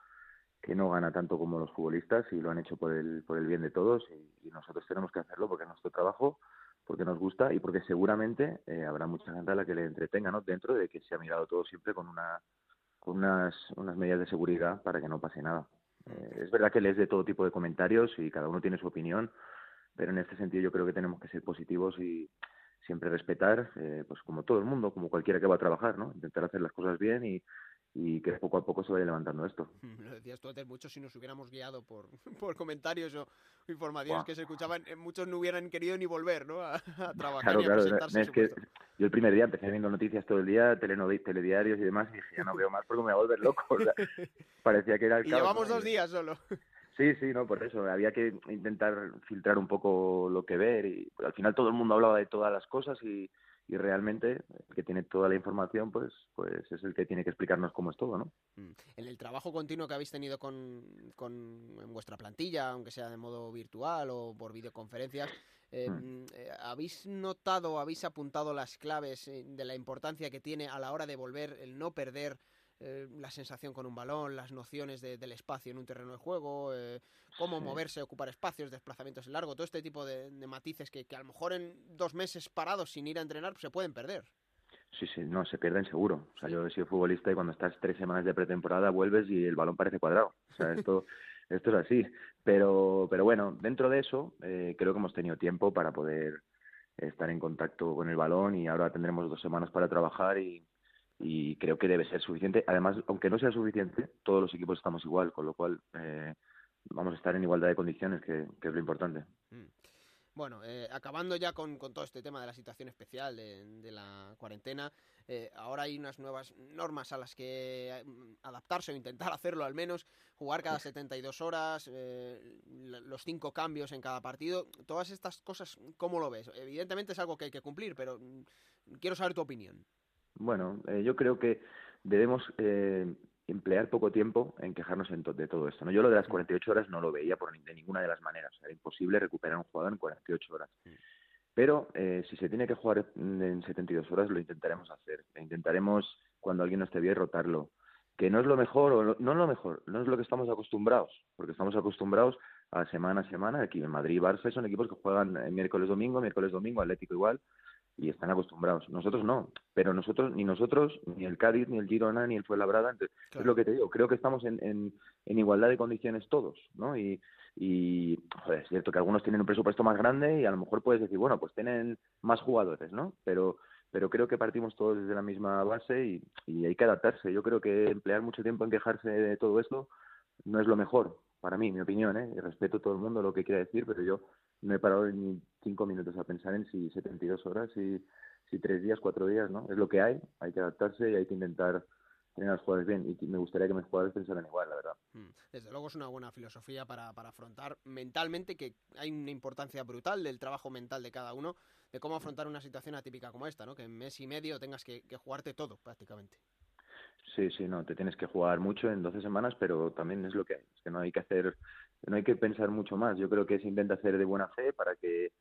que no gana tanto como los futbolistas y lo han hecho por el, por el bien de todos y, nosotros tenemos que hacerlo porque es nuestro trabajo, porque nos gusta y porque seguramente eh, habrá mucha gente a la que le entretenga, ¿no? Dentro de que se ha mirado todo siempre con una con unas, unas medidas de seguridad para que no pase nada. Eh, es verdad que lees de todo tipo de comentarios y cada uno tiene su opinión, pero en este sentido yo creo que tenemos que ser positivos y siempre respetar, eh, pues como todo el mundo, como cualquiera que va a trabajar, ¿no? Intentar hacer las cosas bien y, y que poco a poco se vaya levantando esto. *laughs* Lo decías tú antes, mucho si nos hubiéramos guiado por, *laughs* por comentarios o informaciones que se escuchaban, eh, muchos no hubieran querido ni volver ¿no? *laughs* a, trabajar. Claro, claro, es que yo el primer día empecé viendo noticias todo el día, telediarios y demás, y dije, ya no veo más porque me voy a volver loco. parecía que era el y llevamos dos días solo. Sí, sí, no, por eso. Había que intentar filtrar un poco lo que ver y al final todo el mundo hablaba de todas las cosas y, y realmente el que tiene toda la información pues pues es el que tiene que explicarnos cómo es todo, ¿no? Mm. En el trabajo continuo que habéis tenido con, con en vuestra plantilla, aunque sea de modo virtual o por videoconferencias, eh, mm. Eh, ¿habéis notado, habéis apuntado las claves eh, de la importancia que tiene a la hora de volver el no perder eh, la sensación con un balón, las nociones del espacio en un terreno de juego, eh, cómo moverse, ocupar espacios, desplazamientos en largo, todo este tipo de, matices que, a lo mejor en dos meses parados sin ir a entrenar se pueden perder. Sí, sí, no, se pierden seguro. O sea, yo he sido futbolista y cuando estás tres semanas de pretemporada vuelves y el balón parece cuadrado. O sea, esto, *laughs* esto es así. Pero, pero bueno, dentro de eso eh, creo que hemos tenido tiempo para poder estar en contacto con el balón y ahora tendremos dos semanas para trabajar y, y creo que debe ser suficiente. Además, aunque no sea suficiente, todos los equipos estamos igual, con lo cual eh, vamos a estar en igualdad de condiciones, que, es lo importante. Mm. Bueno, eh, acabando ya con, todo este tema de la situación especial de, la cuarentena, eh, ahora hay unas nuevas normas a las que adaptarse o intentar *laughs* hacerlo al menos, jugar cada 72 horas, los cinco cambios en cada partido, todas estas cosas, ¿cómo lo ves? Evidentemente es algo que hay que cumplir, pero mm, quiero saber tu opinión. Bueno, eh, yo creo que debemos eh, emplear poco tiempo en quejarnos de todo esto. ¿no? Yo lo de las 48 horas no lo veía por, de ninguna de las maneras. Era imposible recuperar un jugador en 48 horas. Pero eh, si se tiene que jugar en 72 horas, lo intentaremos hacer. Intentaremos, cuando alguien no esté bien, rotarlo. Que no es lo mejor, o no es lo mejor, no es lo que estamos acostumbrados, porque estamos acostumbrados a semana a semana. Aquí en Madrid y Barça son equipos que juegan miércoles-domingo, miércoles-domingo, Atlético igual y están acostumbrados. Nosotros no, pero nosotros, ni nosotros, ni el Cádiz, ni el Girona, ni el Fuenlabrada, entonces, es lo que te digo, creo que estamos en, en, en igualdad de condiciones todos, ¿no? Y, y joder, es cierto que algunos tienen un presupuesto más grande y a lo mejor puedes decir, bueno, pues tienen más jugadores, ¿no? Pero pero creo que partimos todos desde la misma base y, y hay que adaptarse. Yo creo que emplear mucho tiempo en quejarse de todo esto no es lo mejor, para mí, mi opinión, ¿eh? Y respeto a todo el mundo lo que quiera decir, pero yo no he parado ni cinco minutos a pensar en si 72 horas, si, si tres días, cuatro días, ¿no? Es lo que hay, hay que adaptarse y hay que intentar tener los jugadores bien y me gustaría que mis jugadores pensaran igual, la verdad. Mm. Desde luego es una buena filosofía para, para afrontar mentalmente que hay una importancia brutal del trabajo mental de cada uno, de cómo afrontar una situación atípica como esta, ¿no? Que en mes y medio tengas que, que jugarte todo prácticamente. Sí, sí, no, te tienes que jugar mucho en 12 semanas, pero también es lo que hay, es que no hay que hacer, no hay que pensar mucho más. Yo creo que se intenta hacer de buena fe para que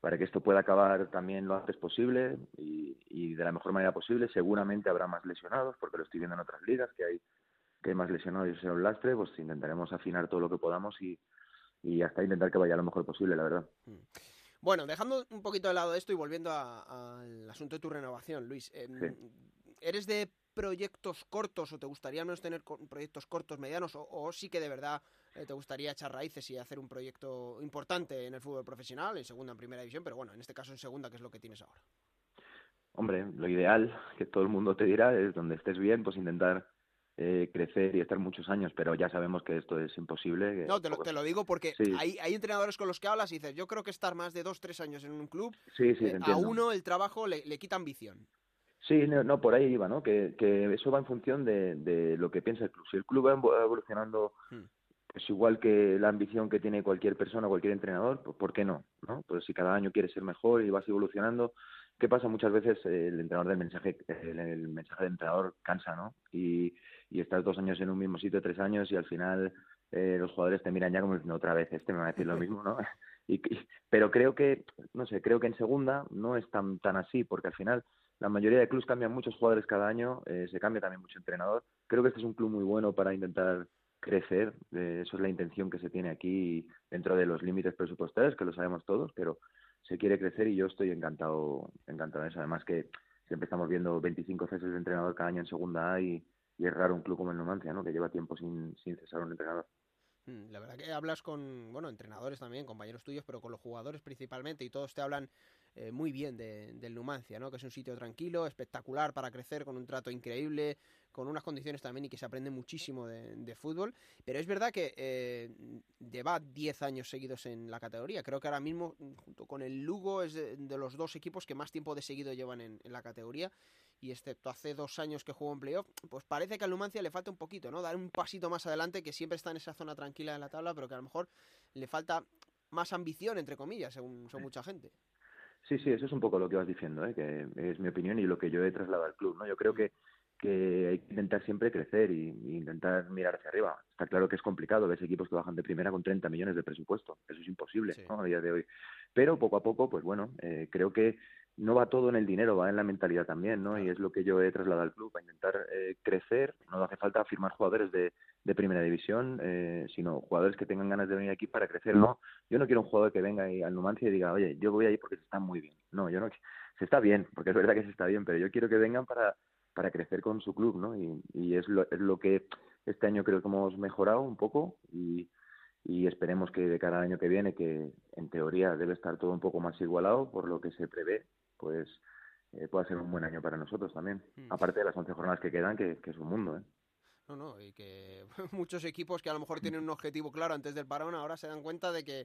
para que esto pueda acabar también lo antes posible y, y de la mejor manera posible. Seguramente habrá más lesionados, porque lo estoy viendo en otras ligas, que hay que hay más lesionados y eso es un lastre, pues intentaremos afinar todo lo que podamos y, y hasta intentar que vaya lo mejor posible, la verdad. Mm. Bueno, dejando un poquito de lado esto y volviendo al asunto de tu renovación, Luis, em, ¿eres de proyectos cortos o te gustaría al menos tener proyectos cortos, medianos o, sí que de verdad eh, te gustaría echar raíces y hacer un proyecto importante en el fútbol profesional, en segunda, en primera división, pero bueno, en este caso en segunda, que es lo que tienes ahora? Hombre, lo ideal que todo el mundo te dirá es donde estés bien, pues intentar eh, crecer y estar muchos años, pero ya sabemos que esto es imposible. no, te lo, te lo, digo porque hay, hay, entrenadores con los que hablas y dices, yo creo que estar más de dos, tres años en un club, eh, a uno el trabajo le, le, quita ambición. Sí, no, por ahí iba, ¿no? Que, que eso va en función de, de lo que piensa el club. Si el club va evolucionando, hmm. pues igual que la ambición que tiene cualquier persona, cualquier entrenador, pues ¿por qué no? ¿no? Pues si cada año quieres ser mejor y vas evolucionando, ¿qué pasa? Muchas veces el entrenador del mensaje, el, mensaje del entrenador cansa, ¿no? Y, y estás dos años en un mismo sitio, tres años, y al final eh, los jugadores te miran ya como diciendo otra vez, este me va a decir lo mismo, ¿no? *laughs* y, pero creo que, no sé, creo que en segunda no es tan, tan así, porque al final la mayoría de clubes cambian muchos jugadores cada año, eh, se cambia también mucho entrenador. Creo que este es un club muy bueno para intentar crecer, eh, eso es la intención que se tiene aquí dentro de los límites presupuestarios, que lo sabemos todos, pero se quiere crecer y yo estoy encantado, encantado de eso. Además que siempre estamos viendo 25 ceses de entrenador cada año en segunda A y, es raro un club como el Numancia, ¿no? que lleva tiempo sin, sin cesar un entrenador. Mm, la verdad que hablas con, bueno, entrenadores también, compañeros tuyos, pero con los jugadores principalmente, y todos te hablan eh, muy bien de, del Numancia, ¿no? Que es un sitio tranquilo, espectacular para crecer, con un trato increíble, con unas condiciones también y que se aprende muchísimo de, fútbol. Pero es verdad que eh, lleva 10 años seguidos en la categoría. Creo que ahora mismo, junto con el Lugo, es de, los dos equipos que más tiempo de seguido llevan en, la categoría. Y excepto hace dos años que jugó en playoff, pues parece que al Numancia le falta un poquito, ¿no? Dar un pasito más adelante, que siempre está en esa zona tranquila de la tabla, pero que a lo mejor le falta más ambición, entre comillas, según, según mucha gente. Sí, sí, eso es un poco lo que vas diciendo, ¿eh? que es mi opinión y lo que yo he trasladado al club. ¿no? Yo creo que, que hay que intentar siempre crecer y, intentar mirar hacia arriba. Está claro que es complicado, ves equipos que bajan de primera con 30 millones de presupuesto. Eso es imposible ¿no? a día de hoy. Pero poco a poco, pues bueno, eh, creo que no va todo en el dinero, va en la mentalidad también, ¿no? Y es lo que yo he trasladado al club, a intentar eh, crecer. No hace falta firmar jugadores de, de primera división, eh, sino jugadores que tengan ganas de venir aquí para crecer. No, yo no quiero un jugador que venga al Numancia y diga, oye, yo voy ahí porque se está muy bien. No, yo no, se está bien, porque es verdad que se está bien, pero yo quiero que vengan para, para crecer con su club, ¿no? Y, y es, lo, es lo que este año creo que hemos mejorado un poco y, y esperemos que de cada año que viene, que en teoría debe estar todo un poco más igualado por lo que se prevé, pues eh, pueda ser un buen año para nosotros también. Mm. Aparte de las 11 jornadas que quedan, que, es un mundo. ¿eh? No, no, y que *laughs* muchos equipos que a lo mejor tienen un objetivo claro antes del parón ahora se dan cuenta de que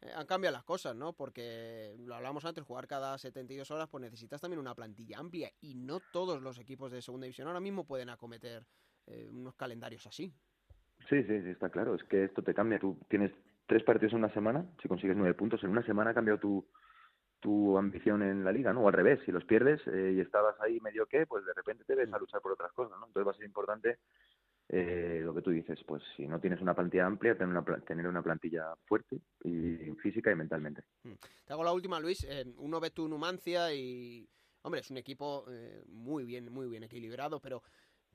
eh, han cambiado las cosas, ¿no? Porque lo hablamos antes, jugar cada 72 horas, pues necesitas también una plantilla amplia y no todos los equipos de segunda división ahora mismo pueden acometer eh, unos calendarios así. Sí, sí, sí, está claro. Es que esto te cambia. Tú tienes tres partidos en una semana, si consigues nueve puntos en una semana ha cambiado tu, tu ambición en la liga, ¿no? O al revés, si los pierdes eh, y estabas ahí medio que, pues de repente te ves a luchar por otras cosas, ¿no? Entonces va a ser importante eh, lo que tú dices, pues si no tienes una plantilla amplia, tener una, tener una plantilla fuerte y física y mentalmente. Mm. Te hago la última, Luis. Eh, uno ve tu Numancia y, hombre, es un equipo muy bien, muy bien equilibrado, pero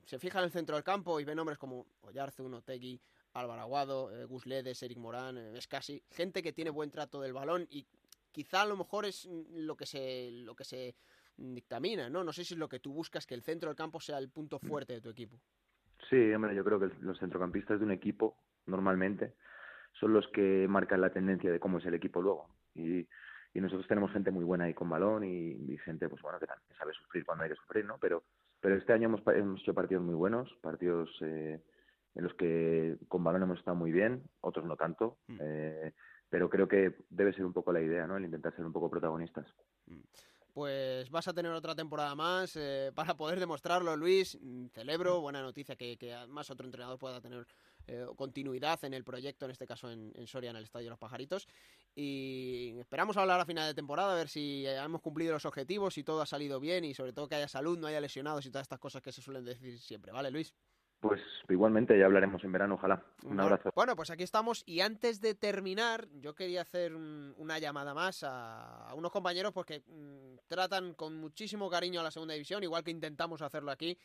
se fija en el centro del campo y ve nombres como Oyarzun, Otegui, Álvaro Aguado, Gus Ledes, Eric Morán, es casi gente que tiene buen trato del balón y quizá a lo mejor es lo que se, lo que se dictamina, ¿no? No sé si es lo que tú buscas, que el centro del campo sea el punto fuerte de tu equipo. Sí, hombre, yo creo que los centrocampistas de un equipo, normalmente, son los que marcan la tendencia de cómo es el equipo luego. Y, y nosotros tenemos gente muy buena ahí con balón y, gente, pues bueno, que también sabe sufrir cuando hay que sufrir, ¿no? Pero, pero este año hemos, hemos hecho partidos muy buenos, partidos eh, en los que con balón hemos estado muy bien, otros no tanto. Mm. Eh, pero creo que debe ser un poco la idea, ¿no? El intentar ser un poco protagonistas. Mm. Pues vas a tener otra temporada más eh, *laughs* para poder demostrarlo, Luis. Celebro, buena noticia que, que además otro entrenador pueda tener eh, continuidad en el proyecto, en este caso en, Soria, en el Estadio de los Pajaritos. Y esperamos hablar a final de temporada, a ver si hemos cumplido los objetivos, si todo ha salido bien y sobre todo que haya salud, no haya lesionados y todas estas cosas que se suelen decir siempre, ¿vale, Luis? Pues igualmente ya hablaremos en verano, ojalá. Un abrazo. Bueno, pues aquí estamos y antes de terminar, yo quería hacer una llamada más a, unos compañeros porque mm, tratan con muchísimo cariño a la segunda división, igual que intentamos hacerlo aquí,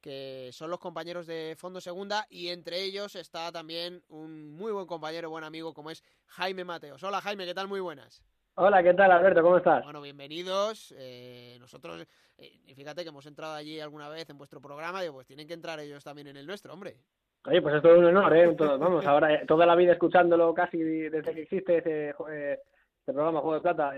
que son los compañeros de Fondo Segunda y entre ellos está también un muy buen compañero, buen amigo como es Jaime Mateos. Hola Jaime, ¿qué tal? Muy buenas. Hola, ¿qué tal Alberto? ¿Cómo estás? Bueno, bienvenidos. Eh, nosotros, eh, fíjate que hemos entrado allí alguna vez en vuestro programa, y pues tienen que entrar ellos también en el nuestro, hombre. Oye, pues es todo un honor, ¿eh? *laughs* vamos, ahora eh, toda la vida escuchándolo casi desde que existe ese, este programa Juego de Plata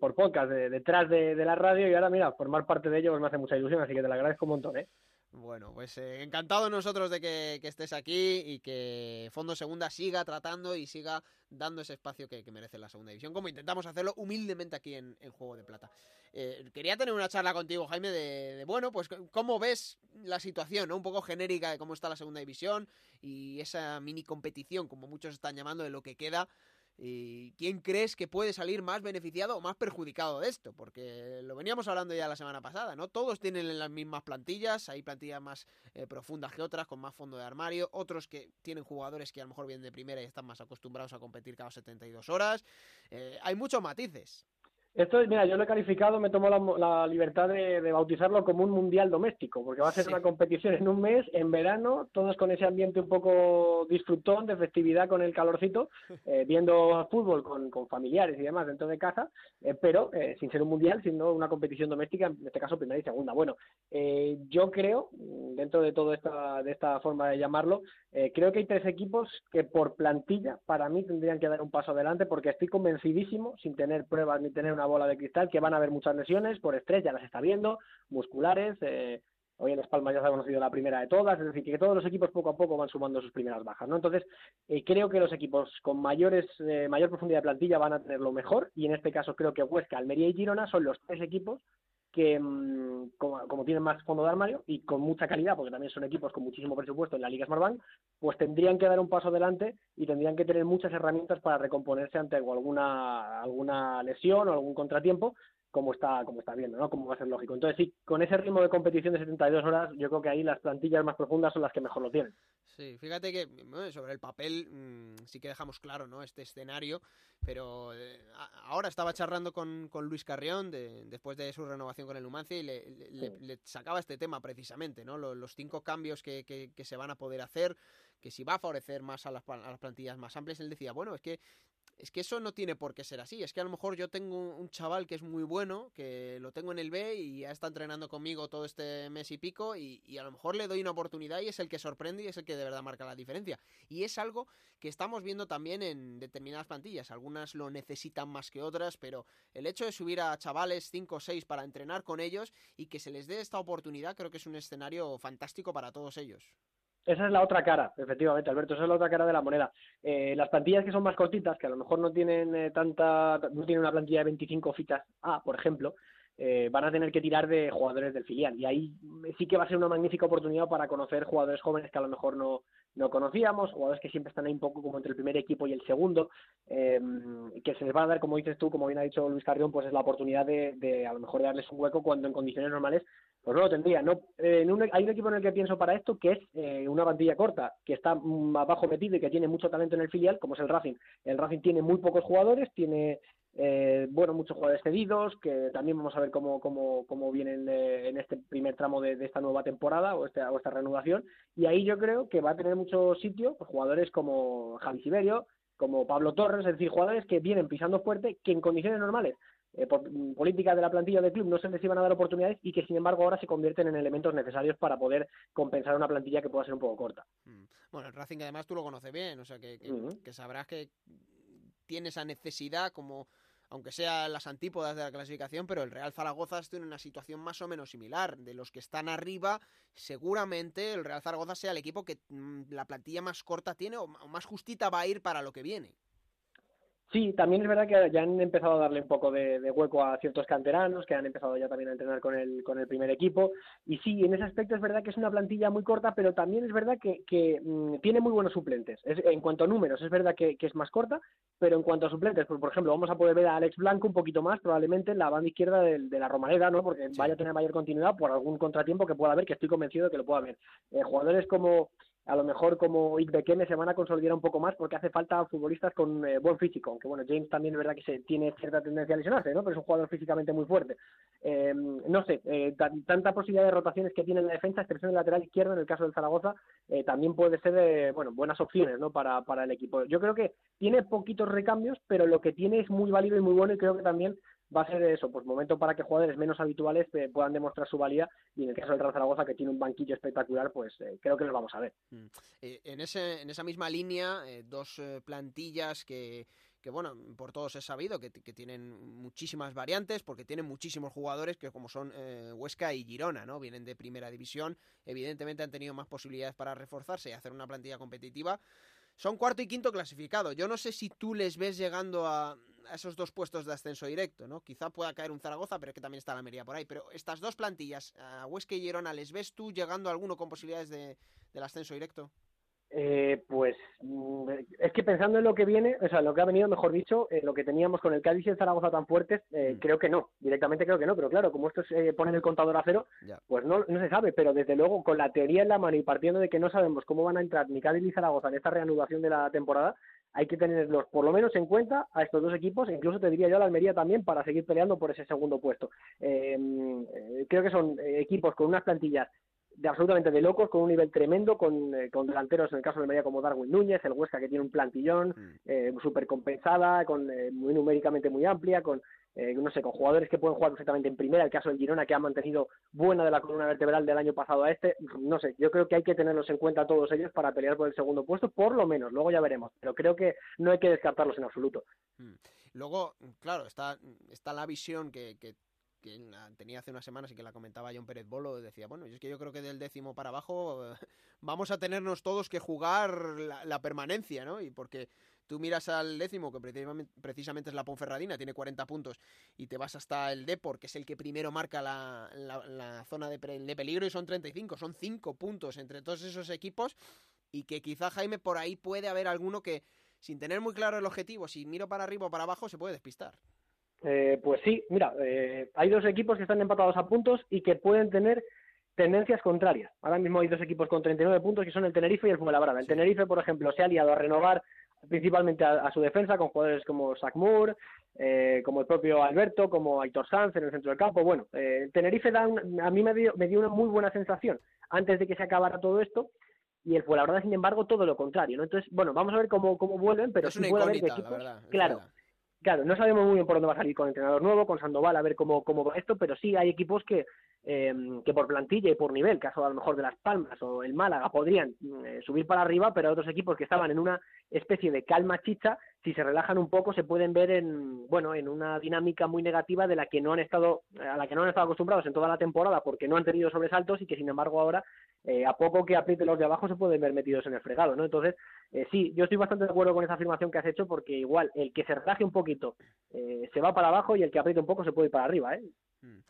por podcast detrás de, de, la radio y ahora mira, formar parte de ello pues me hace mucha ilusión, así que te lo agradezco un montón, ¿eh? Bueno, pues eh, encantado nosotros de que, estés aquí y que Fondo Segunda siga tratando y siga dando ese espacio que, merece la Segunda División, como intentamos hacerlo humildemente aquí en, Juego de Plata. Eh, quería tener una charla contigo, Jaime, de, bueno, pues cómo ves la situación, ¿no? Un poco genérica de cómo está la Segunda División y esa mini competición, como muchos están llamando, de lo que queda ¿Y quién crees que puede salir más beneficiado o más perjudicado de esto? Porque lo veníamos hablando ya la semana pasada, ¿no? Todos tienen las mismas plantillas, hay plantillas más eh, profundas que otras, con más fondo de armario, otros que tienen jugadores que a lo mejor vienen de primera y están más acostumbrados a competir cada 72 horas. Eh, hay muchos matices. Esto, mira, yo lo he calificado, me tomo la, libertad de, bautizarlo como un mundial doméstico, porque va a ser una competición en un mes, en verano, todos con ese ambiente un poco disfrutón, de festividad con el calorcito, *laughs* eh, viendo fútbol con, familiares y demás dentro de casa, eh, pero eh, sin ser un mundial, sino una competición doméstica, en este caso primera y segunda. Bueno, yo creo, dentro de toda esta, de esta forma de llamarlo, creo que hay tres equipos que por plantilla, para mí, tendrían que dar un paso adelante, porque estoy convencidísimo, sin tener pruebas ni tener una bola de cristal, que van a haber muchas lesiones por estrés, ya las está viendo, musculares. Eh, hoy en Las Palmas ya se ha conocido la primera de todas, es decir, que todos los equipos poco a poco van sumando sus primeras bajas, ¿no? Entonces, eh, creo que los equipos con mayores, eh, mayor profundidad de plantilla van a tener lo mejor, y en este caso creo que Huesca, Almería y Girona son los tres equipos que mm, como, tienen más fondo de armario y con mucha calidad, porque también son equipos con muchísimo presupuesto en la Liga Smartbank, pues tendrían que dar un paso adelante y tendrían que tener muchas herramientas para recomponerse ante alguna, alguna lesión o algún contratiempo, como está, como está viendo, ¿no? Como va a ser lógico. Entonces, sí, con ese ritmo de competición de 72 horas, yo creo que ahí las plantillas más profundas son las que mejor lo tienen. Sí, fíjate que sobre el papel mm, sí que dejamos claro, ¿no? Este escenario, pero eh, ahora estaba charlando con, con Luis Carrión de, después de su renovación con el Numancia y le, sacaba este tema precisamente, ¿no? Los, cinco cambios que, que, se van a poder hacer, que si va a favorecer más a las, a las plantillas más amplias, él decía, bueno, es que es que eso no tiene por qué ser así. Es que a lo mejor yo tengo un chaval que es muy bueno, que lo tengo en el B y ya está entrenando conmigo todo este mes y pico y, a lo mejor le doy una oportunidad y es el que sorprende y es el que de verdad marca la diferencia. Y es algo que estamos viendo también en determinadas plantillas. Algunas lo necesitan más que otras, pero el hecho de subir a chavales 5 o 6 para entrenar con ellos y que se les dé esta oportunidad creo que es un escenario fantástico para todos ellos. Esa es la otra cara, efectivamente, Alberto, esa es la otra cara de la moneda. Eh, las plantillas que son más cortitas, que a lo mejor no tienen eh, tanta, no tienen una plantilla de 25 fichas A, por ejemplo, eh, van a tener que tirar de jugadores del filial. Y ahí sí que va a ser una magnífica oportunidad para conocer jugadores jóvenes que a lo mejor no, no conocíamos, jugadores que siempre están ahí un poco como entre el primer equipo y el segundo, que se les va a dar, como dices tú, como bien ha dicho Luis Carrión, pues es la oportunidad de, de a lo mejor darles un hueco cuando en condiciones normales pues no lo tendría. No, en hay un equipo en el que pienso para esto que es eh, una plantilla corta, que está más bajo metido y que tiene mucho talento en el filial, como es el Racing. El Racing tiene muy pocos jugadores, tiene eh, bueno muchos jugadores cedidos, que también vamos a ver cómo, cómo, cómo vienen en este primer tramo de, esta nueva temporada o, este, o esta reanudación. Y ahí yo creo que va a tener mucho sitio pues, jugadores como Javi Siberio, como Pablo Torres, es decir, jugadores que vienen pisando fuerte, que en condiciones normales eh, por mm, política de la plantilla del club no se les iban a dar oportunidades y que sin embargo ahora se convierten en elementos necesarios para poder compensar una plantilla que pueda ser un poco corta. Mm. Bueno, el Racing además tú lo conoces bien, o sea que, que, sabrás que tiene esa necesidad como aunque sea las antípodas de la clasificación, pero el Real Zaragoza está en una situación más o menos similar. De los que están arriba, seguramente el Real Zaragoza sea el equipo que mm, la plantilla más corta tiene o más justita va a ir para lo que viene. Sí, también es verdad que ya han empezado a darle un poco de, hueco a ciertos canteranos que han empezado ya también a entrenar con el, con el primer equipo. Y sí, en ese aspecto es verdad que es una plantilla muy corta, pero también es verdad que, que mm, tiene muy buenos suplentes. en cuanto a números, es verdad que, es más corta, pero en cuanto a suplentes, pues, por ejemplo, vamos a poder ver a Alex Blanco un poquito más, probablemente en la banda izquierda de, la Romareda, ¿no? porque vaya a tener mayor continuidad por algún contratiempo que pueda haber, que estoy convencido de que lo pueda haber. Eh, jugadores como a lo mejor como Ikbekeme se van a consolidar un poco más porque hace falta futbolistas con eh, buen físico, aunque bueno, James también es verdad que se tiene cierta tendencia a lesionarse, ¿no? Pero es un jugador físicamente muy fuerte. Eh, no sé, eh, tanta posibilidad de rotaciones que tiene en la defensa, expresión del lateral izquierdo en el caso del Zaragoza, también puede ser, bueno, buenas opciones, ¿no? Para, para el equipo. Yo creo que tiene poquitos recambios, pero lo que tiene es muy válido y muy bueno y creo que también va a ser eso, pues momento para que jugadores menos habituales eh, puedan demostrar su valía y en el caso del Real Zaragoza que tiene un banquillo espectacular, pues eh, creo que lo vamos a ver. Mm. Eh, en, ese, en esa misma línea, dos plantillas que, que bueno, por todos es sabido que, que, tienen muchísimas variantes, porque tienen muchísimos jugadores que como son Huesca y Girona, ¿no? Vienen de primera división, evidentemente han tenido más posibilidades para reforzarse y hacer una plantilla competitiva. Son cuarto y quinto clasificado. Yo no sé si tú les ves llegando a, esos dos puestos de ascenso directo, ¿no? Quizá pueda caer un Zaragoza, pero es que también está la Almería por ahí. Pero estas dos plantillas, a Huesca y Girona, ¿les ves tú llegando a alguno con posibilidades de, del ascenso directo? Eh, pues mm, es que pensando en lo que viene, o sea, lo que ha venido, mejor dicho, eh, lo que teníamos con el Cádiz y el Zaragoza tan fuertes, eh, mm. creo que no, directamente creo que no, pero claro, como esto se pone el contador a cero, pues no, no se sabe, pero desde luego con la teoría en la mano y partiendo de que no sabemos cómo van a entrar ni Cádiz ni Zaragoza en esta reanudación de la temporada, hay que tenerlos por lo menos en cuenta a estos dos equipos, incluso te diría yo a la Almería también para seguir peleando por ese segundo puesto. Em, eh, creo que son eh, equipos con unas plantillas de absolutamente de locos, con un nivel tremendo, con, eh, con delanteros en el caso de Almería como Darwin Núñez, el Huesca que tiene un plantillón mm. eh, súper compensada, con, muy numéricamente muy amplia, con no sé, con jugadores que pueden jugar perfectamente en primera, el caso del Girona que ha mantenido buena de la columna vertebral del año pasado a este, no sé, yo creo que hay que tenerlos en cuenta todos ellos para pelear por el segundo puesto, por lo menos, luego ya veremos, pero creo que no hay que descartarlos en absoluto. Mm. Luego, claro, está, está la visión que, que tenía hace unas semanas y que la comentaba John Pérez Bolo, decía, bueno, es que yo creo que del décimo para abajo vamos a tenernos todos que jugar la, permanencia, ¿no? Y porque tú miras al décimo, que precisamente, es la Ponferradina, tiene 40 puntos, y te vas hasta el Depor, que es el que primero marca la, la, zona de, de, peligro, y son 35, son 5 puntos entre todos esos equipos, y que quizá Jaime por ahí puede haber alguno que, sin tener muy claro el objetivo, si miro para arriba o para abajo, se puede despistar. Eh, pues sí, mira, eh, hay dos equipos que están empatados a puntos y que pueden tener tendencias contrarias. Ahora mismo hay dos equipos con 39 puntos que son el Tenerife y el Fuenlabrada. El Tenerife, por ejemplo, se ha aliado a renovar principalmente a, su defensa con jugadores como Zach Moore, eh, como el propio Alberto, como Aitor Sanz en el centro del campo. Bueno, el Tenerife da a mí me dio, me dio una muy buena sensación antes de que se acabara todo esto y el Fuenlabrada, sin embargo, todo lo contrario. ¿no? Entonces, bueno, vamos a ver cómo, cómo vuelven, pero sí puede haber equipos. claro, Claro, no sabemos muy bien por dónde va a salir con el entrenador nuevo, con Sandoval, a ver cómo, cómo va esto, pero sí hay equipos que, eh, que por plantilla y por nivel, caso a lo mejor de Las Palmas o el Málaga, podrían eh, subir para arriba, pero otros equipos que estaban en una especie de calma chicha, si se relajan un poco, se pueden ver en, bueno, en una dinámica muy negativa de la que no han estado, a la que no han estado acostumbrados en toda la temporada porque no han tenido sobresaltos y que sin embargo ahora, eh, a poco que apriete los de abajo, se pueden ver metidos en el fregado, ¿no? Entonces, eh, sí, yo estoy bastante de acuerdo con esa afirmación que has hecho porque igual el que se relaje un poquito se va para abajo y el que apriete un poco se puede ir para arriba, ¿eh? Mm.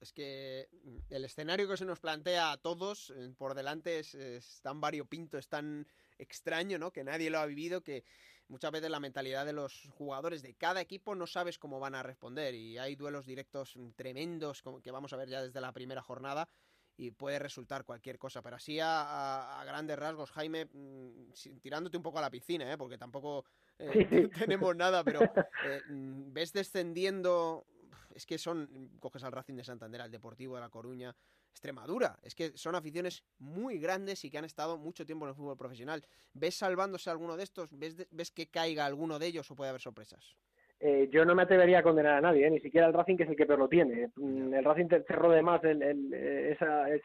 Es que el escenario que se nos plantea a todos por delante es, es tan variopinto, es tan extraño, ¿no? Que nadie lo ha vivido, que muchas veces la mentalidad de los jugadores de cada equipo no sabes cómo van a responder y hay duelos directos tremendos que vamos a ver ya desde la primera jornada y puede resultar cualquier cosa, pero así a, grandes rasgos, Jaime, mm, tirándote un poco a la piscina, ¿eh? porque tampoco eh, *laughs* tenemos nada, pero eh, mm, ves descendiendo, es que son, coges al Racing de Santander, al Deportivo de La Coruña, Extremadura. Es que son aficiones muy grandes y que han estado mucho tiempo en el fútbol profesional. ¿Ves salvándose alguno de estos? ¿Ves, ves que caiga alguno de ellos o puede haber sorpresas? Eh, yo no me atrevería a condenar a nadie, ¿eh? ni siquiera el Racing, que es el que peor lo tiene. Mm, el Racing cerró de más eh,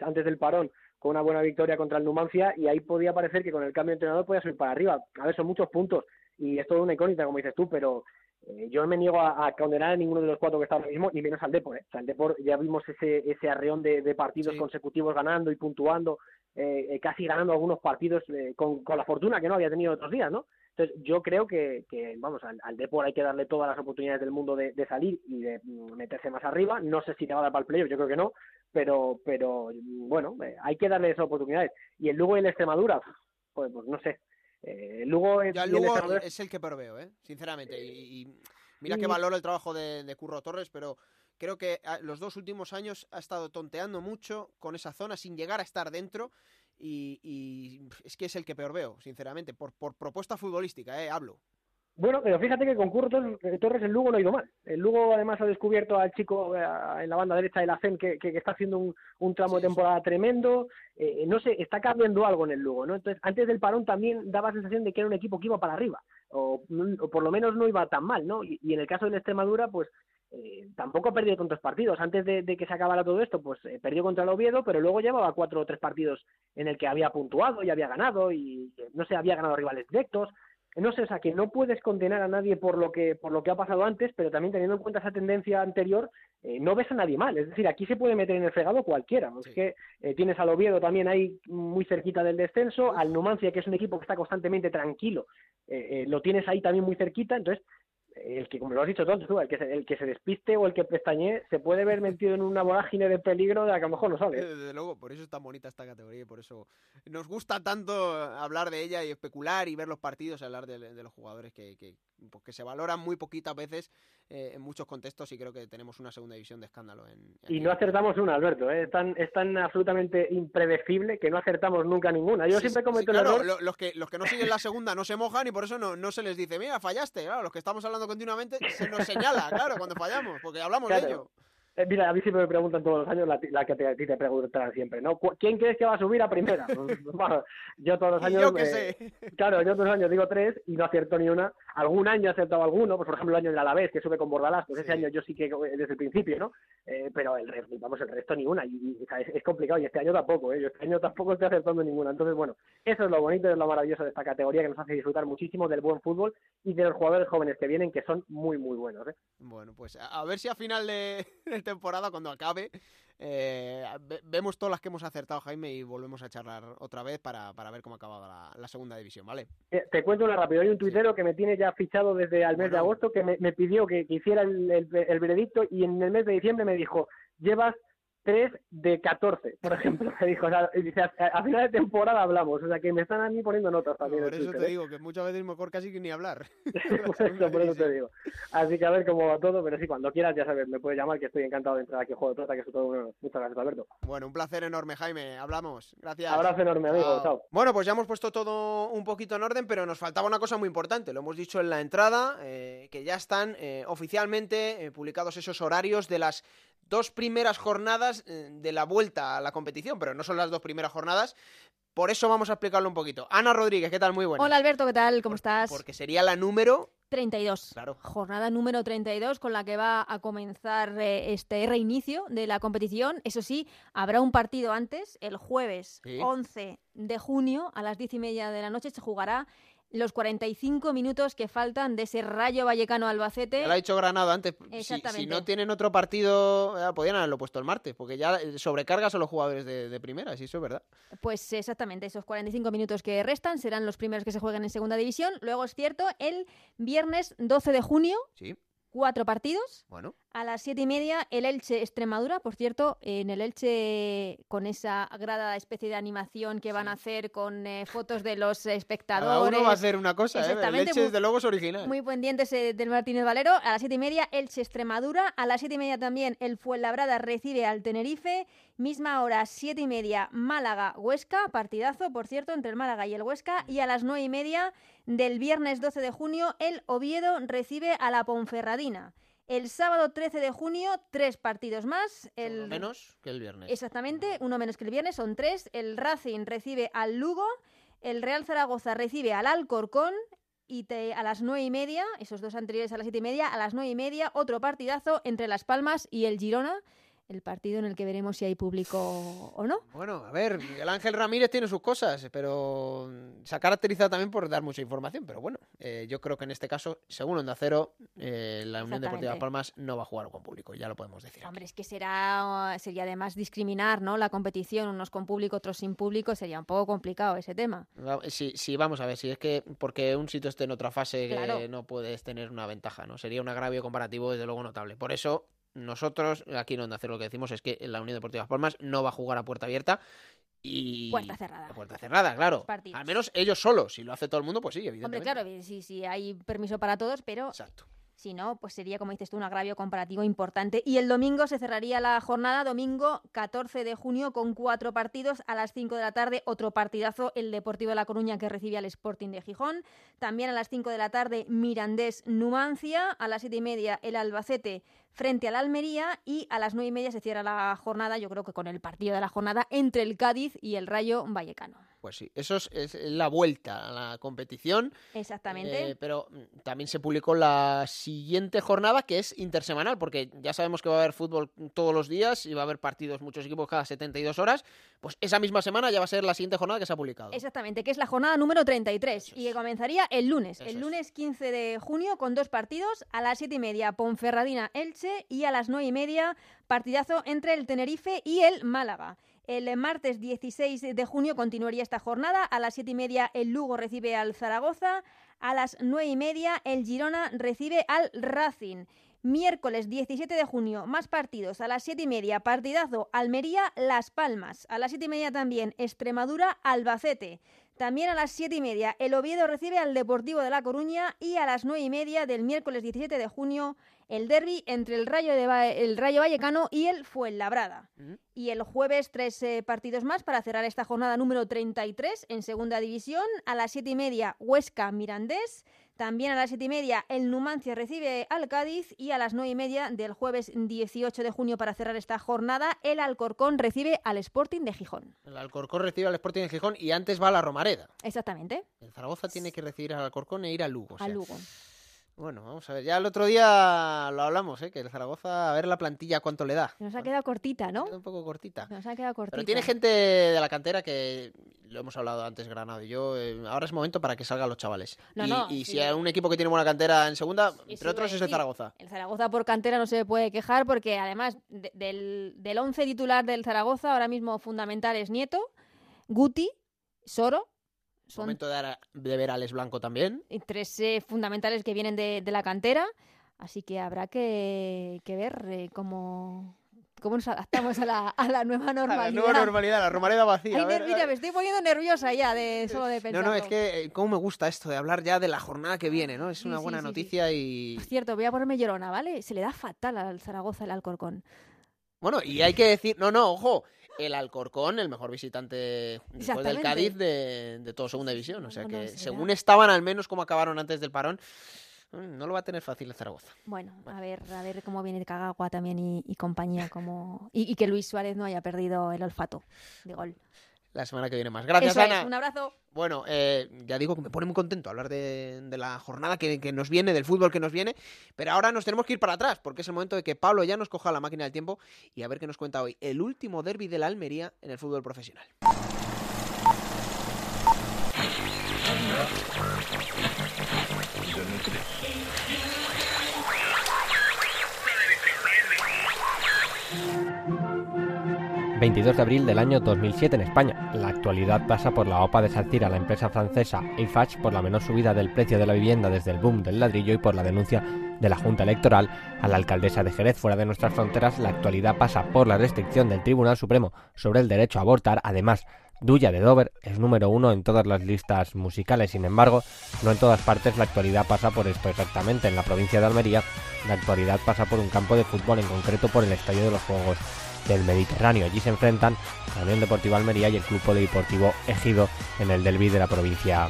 antes del parón con una buena victoria contra el Numancia y ahí podía parecer que con el cambio de entrenador podía subir para arriba. A ver, son muchos puntos y es todo una incógnita, como dices tú, pero eh, yo no me niego a, condenar a ninguno de los cuatro que están ahora mismo, ni menos al Depor. ¿eh? O sea, el Depor ya vimos ese, ese arreón de, partidos consecutivos ganando y puntuando, eh, eh, casi ganando algunos partidos con, con, la fortuna que no había tenido otros días, ¿no? Entonces, yo creo que, que vamos, al, al Depor hay que darle todas las oportunidades del mundo de, salir y de mm, meterse más arriba. No sé si le va a dar para el playoff, yo creo que no, pero, pero bueno, hay que darle esas oportunidades. Y el Lugo y el Extremadura, pues, pues no sé, eh, Lugo, es, el es el que proveo, ¿eh? sinceramente. Y, mira que valoro el trabajo de, Curro Torres, pero creo que ah, los dos últimos años ha estado tonteando mucho con esa zona sin llegar a estar dentro. Y, es que es el que peor veo, sinceramente, por, por propuesta futbolística, ¿eh? hablo. Bueno, pero fíjate que con Curro Torres el Lugo no ha ido mal. El Lugo además ha descubierto al chico eh, en la banda derecha de la CEN que, que, está haciendo un, un tramo de temporada tremendo. Eh, no sé, está cambiando algo en el Lugo, ¿no? Entonces, antes del parón también daba sensación de que era un equipo que iba para arriba, o, por lo menos no iba tan mal, ¿no? Y, en el caso de Extremadura, pues eh, tampoco ha perdido tantos partidos. Antes de, que se acabara todo esto, pues perdió contra el Oviedo, pero luego llevaba cuatro o tres partidos en el que había puntuado y había ganado y, no sé, había ganado rivales directos no sé, o sea, que no puedes condenar a nadie por lo que por lo que ha pasado antes, pero también teniendo en cuenta esa tendencia anterior, eh, no ves a nadie mal. Es decir, aquí se puede meter en el fregado cualquiera. Es que eh, tienes al Oviedo también ahí muy cerquita del descenso, al Numancia, que es un equipo que está constantemente tranquilo, eh, lo tienes ahí también muy cerquita. Entonces, el que, como lo has dicho tú, el que, se, el que se despiste o el que pestañee se puede ver metido en una vorágine de peligro de la que a lo mejor no sabe. Desde luego, por eso es tan bonita esta categoría y por eso nos gusta tanto hablar de ella y especular y ver los partidos y hablar de, los jugadores que, porque se valora muy poquitas veces eh, en muchos contextos y creo que tenemos una segunda división de escándalo. En, y no acertamos una, Alberto, ¿eh? es, tan, es tan absolutamente impredecible que no acertamos nunca ninguna. Yo siempre cometo el error. los, que, los que no siguen la segunda no se mojan y por eso no, no se les dice, mira, fallaste. Claro, los que estamos hablando continuamente se nos señala, claro, cuando fallamos, porque hablamos de ello. Eh, mira, a mí siempre me preguntan todos los años la, que te, a ti te preguntan siempre, ¿no? ¿Quién crees que va a subir a primera? *laughs* Pues, *laughs* yo todos los años... Yo que sé. Claro, yo todos los años digo tres y no acierto ni una. Algún año he acertado alguno, pues por ejemplo el año del Alavés, que sube con Bordalás, pues ese año yo sí que eh, desde el principio, ¿no? Eh, pero el resto, vamos, el resto ni una. Y, es, complicado y este año tampoco, ¿eh? Yo este año tampoco estoy acertando ninguna. Entonces, bueno, eso es lo bonito, es lo maravilloso de esta categoría que nos hace disfrutar muchísimo del buen fútbol y de los jugadores jóvenes que vienen, que son muy, muy buenos, ¿eh? Bueno, pues a ver si a final de, *laughs* de temporada, cuando acabe eh, vemos todas las que hemos acertado, Jaime, y volvemos a charlar otra vez para, ver cómo ha acabado la, segunda división, ¿vale? Eh, te cuento una rápido. Hay un tuitero que me tiene ya fichado desde el mes de agosto que me, pidió que, hiciera el, el veredicto y en el mes de diciembre me dijo, llevas 3 de 14, por ejemplo, me dijo. O sea, a, final de temporada hablamos, o sea, que me están a mí poniendo notas también. por eso te ¿eh? digo, que muchas veces mejor casi que ni hablar. *laughs* *laughs* por, eso, por eso te digo. Así que a ver cómo va todo, pero sí, cuando quieras, ya sabes, me puedes llamar, que estoy encantado de entrar aquí a Juego de Plata, que es todo bueno. Muchas gracias, Alberto. Bueno, un placer enorme, Jaime. Hablamos. Gracias. Abrazo enorme, amigo. Chao. Bueno, pues ya hemos puesto todo un poquito en orden, pero nos faltaba una cosa muy importante. Lo hemos dicho en la entrada, eh, que ya están eh, oficialmente publicados esos horarios de las dos primeras jornadas eh, de la vuelta a la competición, pero no son las dos primeras jornadas. Por eso vamos a explicarlo un poquito. Ana Rodríguez, ¿qué tal? Muy buena. Hola Alberto, ¿qué tal? ¿Cómo estás? Porque sería la número 32. Claro. Jornada número 32 con la que va a comenzar eh, este reinicio de la competición. Eso sí, habrá un partido antes, el jueves 11 de junio a las 10 y media de la noche se jugará los 45 minutos que faltan de ese Rayo Vallecano Albacete. Ya lo ha dicho Granado antes. Si, no tienen otro partido, podrían haberlo puesto el martes, porque ya sobrecargas a los jugadores de, primera, si eso es verdad. Pues exactamente, esos 45 minutos que restan serán los primeros que se jueguen en segunda división. Luego es cierto, el viernes 12 de junio. Sí cuatro partidos. Bueno. A las siete y media, el Elche Extremadura. Por cierto, en el Elche, con esa grada especie de animación que van a hacer con eh, fotos de los espectadores. Cada uno va a hacer una cosa, ¿eh? El Elche, desde luego, es original. Muy pendientes del Martínez Valero. A las siete y media, Elche Extremadura. A las siete y media también, el Fuenlabrada recibe al Tenerife. Misma hora, siete y media, Málaga, Huesca. Partidazo, por cierto, entre el Málaga y el Huesca. Y a las nueve y media del viernes 12 de junio, el Oviedo recibe a la Ponferradina. El sábado 13 de junio, tres partidos más. El... Uno menos que el viernes. Exactamente, uno menos que el viernes, son tres. El Racing recibe al Lugo, el Real Zaragoza recibe al Alcorcón y a las nueve y media, esos dos anteriores a las siete y media, a las nueve y media, otro partidazo entre Las Palmas y el Girona el partido en el que veremos si hay público o no. Bueno, a ver, Miguel Ángel Ramírez tiene sus cosas, pero se ha caracterizado también por dar mucha información. Pero bueno, eh, yo creo que en este caso, según Onda Cero, eh, la Unión Deportiva Palmas no va a jugar con público, ya lo podemos decir. Hombre, es que será, sería además discriminar ¿no? la competición, unos con público, otros sin público, sería un poco complicado ese tema. Sí, sí, vamos a ver, si es que porque un sitio esté en otra fase no puedes tener una ventaja, ¿no? Sería un agravio comparativo desde luego notable. Por eso nosotros, aquí en Onda hacer lo que decimos es que la Unión Deportiva Palmas no va a jugar a puerta abierta y... Puerta cerrada. puerta cerrada, claro. Al menos ellos solos. Si lo hace todo el mundo, pues sí, evidentemente. Hombre, claro, sí, sí, hay permiso para todos, pero... Exacto. Si no, pues sería, como dices tú, un agravio comparativo importante. Y el domingo se cerraría la jornada, domingo 14 de junio, con cuatro partidos. A las 5 de la tarde, otro partidazo, el Deportivo de La Coruña, que recibe al Sporting de Gijón. También a las 5 de la tarde, Mirandés Numancia. A las 7 y media, el Albacete frente al Almería. Y a las 9 y media se cierra la jornada, yo creo que con el partido de la jornada, entre el Cádiz y el Rayo Vallecano. Pues sí, eso es, la vuelta a la competición. Exactamente. Eh, pero mm, también se publicó la siguiente jornada, que es intersemanal, porque ya sabemos que va a haber fútbol todos los días y va a haber partidos, muchos equipos cada 72 horas. Pues esa misma semana ya va a ser la siguiente jornada que se ha publicado. Exactamente, que es la jornada número 33 y que comenzaría el lunes, el lunes 15 de junio con dos partidos, a las 7 y media Ponferradina-Elche y a las 9 y media partidazo entre el Tenerife y el Málaga. El martes 16 de junio continuaría esta jornada. A las 7 y media el Lugo recibe al Zaragoza. A las 9 y media el Girona recibe al Racing. Miércoles 17 de junio, más partidos. A las 7 y media, partidazo Almería-Las Palmas. A las 7 y media también Extremadura-Albacete. También a las 7 y media, el Oviedo recibe al Deportivo de La Coruña y a las 9 y media del miércoles 17 de junio, el derby entre el Rayo, de el Rayo Vallecano y el Fuenlabrada. Y el jueves, tres eh, partidos más para cerrar esta jornada número 33 en Segunda División. A las 7 y media, Huesca Mirandés. También a las siete y media el Numancia recibe al Cádiz y a las nueve y media del jueves 18 de junio para cerrar esta jornada el Alcorcón recibe al Sporting de Gijón. El Alcorcón recibe al Sporting de Gijón y antes va a la Romareda. Exactamente. El Zaragoza tiene que recibir al Alcorcón e ir a Lugo. a Lugo. Bueno, vamos a ver. Ya el otro día lo hablamos, ¿eh? que el Zaragoza, a ver la plantilla cuánto le da. Nos ha quedado cortita, ¿no? un poco cortita. Nos ha quedado cortita. Pero tiene gente de la cantera que, lo hemos hablado antes, Granado y yo, eh, ahora es momento para que salgan los chavales. y, si hay un equipo que tiene buena cantera en segunda, entre otros es el Zaragoza. El Zaragoza por cantera no se puede quejar porque además del, del once titular del Zaragoza, ahora mismo fundamental es Nieto, Guti, Soro, Momento de, de, ver a Les Blanco también. Y tres eh, fundamentales que vienen de, la cantera. Así que habrá que, ver eh, cómo, cómo nos adaptamos a la, a la nueva normalidad. *laughs* A la nueva normalidad, la romareda vacía. mira, me estoy poniendo nerviosa ya de *laughs* solo de pensar. No, no, es que eh, cómo me gusta esto de hablar ya de la jornada que viene, ¿no? Es una buena noticia y... Por cierto, voy a ponerme llorona, ¿vale? Se le da fatal al Zaragoza el Alcorcón. Bueno, y hay que decir, no, no, ojo, el Alcorcón, el mejor visitante después del Cádiz de, de toda segunda división. O sea que según estaban, al menos como acabaron antes del parón, mm, no lo va a tener fácil el Zaragoza. Bueno, a ver, a ver cómo viene Cagagua también y, compañía, como y, que Luis Suárez no haya perdido el olfato de gol la semana que viene más. Gracias, Ana. un abrazo. Bueno, eh, ya digo que me pone muy contento hablar de, la jornada que, nos viene, del fútbol que nos viene, pero ahora nos tenemos que ir para atrás, porque es el momento de que Pablo ya nos coja la máquina del tiempo y a ver qué nos cuenta hoy. El último derby de la Almería en el fútbol profesional. 22 de abril del año 2007 en España. La actualidad pasa por la OPA de Sartir a la empresa francesa Eiffage por la menor subida del precio de la vivienda desde el boom del ladrillo y por la denuncia de la Junta Electoral a la alcaldesa de Jerez fuera de nuestras fronteras. La actualidad pasa por la restricción del Tribunal Supremo sobre el derecho a abortar. Además, Duya de Dover es número uno en todas las listas musicales, sin embargo, no en todas partes la actualidad pasa por esto exactamente. En la provincia de Almería, la actualidad pasa por un campo de fútbol, en concreto por el Estadio de los Juegos del Mediterráneo. Allí se enfrentan la Unión Deportiva Almería y el Club Deportivo Ejido en el derby de la provincia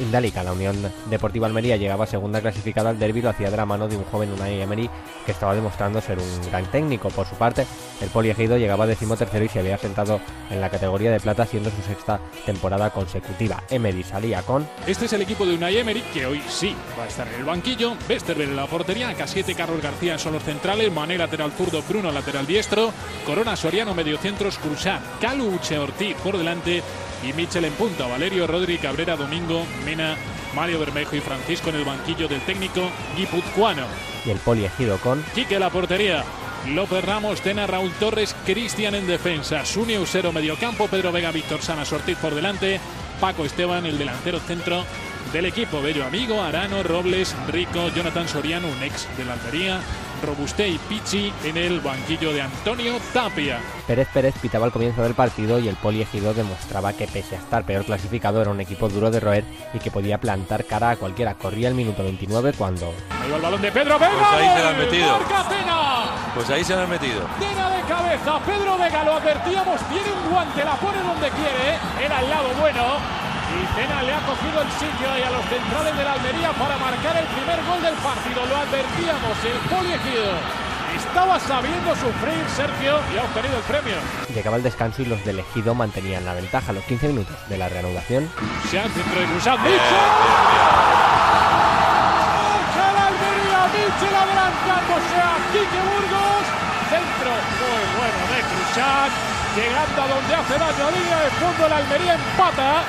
Indálica. La Unión Deportiva Almería llegaba segunda clasificada al derby, lo hacía de la mano de un joven Unai Emery que estaba demostrando ser un gran técnico. Por su parte, el poliegido llegaba decimotercero y se había sentado en la categoría de plata siendo su sexta temporada consecutiva. Emery salía con... Este es el equipo de Unai Emery que hoy sí va a estar en el banquillo. Westerberg en la portería, Casiete, Carlos García son los centrales, Mané lateral zurdo, Bruno lateral diestro, Corona Soriano mediocentros, Cruzat, Calu Uche Ortiz por delante y Michel en punta. Valerio, Rodri, Cabrera, Domingo, Mena, Mario Bermejo y Francisco en el banquillo del técnico guipuzcoano. Y el poliegido con... Quique la portería. López Ramos, Tena, Raúl Torres, Cristian en defensa, Suni Usero mediocampo, Pedro Vega, Víctor Sana, Ortiz por delante, Paco Esteban, el delantero centro del equipo, Bello Amigo, Arano, Robles, Rico, Jonathan Soriano, un ex de Robuste y Pichi en el banquillo de Antonio Tapia. Pérez Pérez pitaba al comienzo del partido y el poliegido demostraba que pese a estar peor clasificado era un equipo duro de roer y que podía plantar cara a cualquiera. Corría el minuto 29 cuando... Ahí va el balón de Pedro Vega. Pues ahí se lo han metido. Pues ahí se lo han metido. Tena de cabeza. Pedro Vega lo advertíamos. Tiene un guante, la pone donde quiere. Era el lado bueno. Y Tena le ha cogido el sitio ahí a los centrales de la Almería para marcar el primer gol del partido. Lo advertíamos, el poliegido. Estaba sabiendo sufrir Sergio y ha obtenido el premio. Llegaba el descanso y los del Ejido mantenían la ventaja a los 15 minutos de la reanudación. Se han centro de Cruzat. ¡Michel! Almería! ¡Michel adelantándose a Quique Burgos! Centro muy bueno de Cruzat. Llegando a donde hace daño a línea de fondo, la Almería empata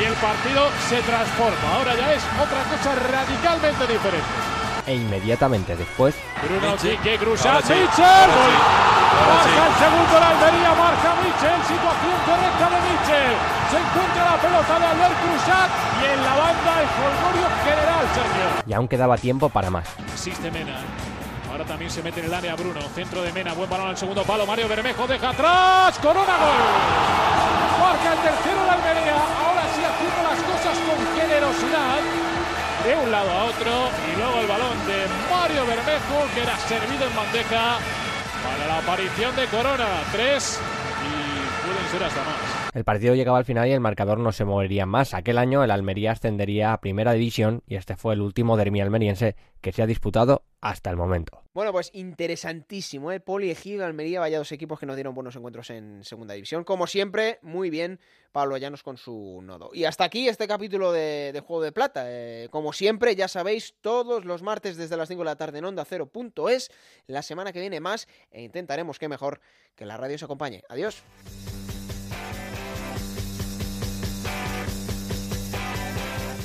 y el partido se transforma. Ahora ya es otra cosa radicalmente diferente. E inmediatamente después. Bruno Quique Cruzat, Michel. Marca el segundo la Almería, marca Michel. Situación correcta de Michel. Se encuentra la pelota de Albert Cruzat y en la banda el folgorio general, Sergio. Y aún quedaba tiempo para más. Existe Mena. Ahora también se mete en el área Bruno. Centro de Mena. Buen balón al segundo palo. Mario Bermejo deja atrás. Corona gol. Marca el tercero de Almería. Con generosidad de un lado a otro y luego el balón de Mario Bermejo que era servido en bandeja para la aparición de Corona. Tres y pueden ser hasta más. El partido llegaba al final y el marcador no se movería más. Aquel año el Almería ascendería a Primera División y este fue el último dermi almeriense que se ha disputado hasta el momento. Bueno, pues interesantísimo, ¿eh? Poli, Ejido Almería, vaya dos equipos que nos dieron buenos encuentros en Segunda División. Como siempre, muy bien Pablo Llanos con su nodo. Y hasta aquí este capítulo de, Juego de Plata. Eh, como siempre, ya sabéis, todos los martes desde las 5 de la tarde en Onda 0.es. La semana que viene más e intentaremos que mejor que la radio os acompañe. Adiós.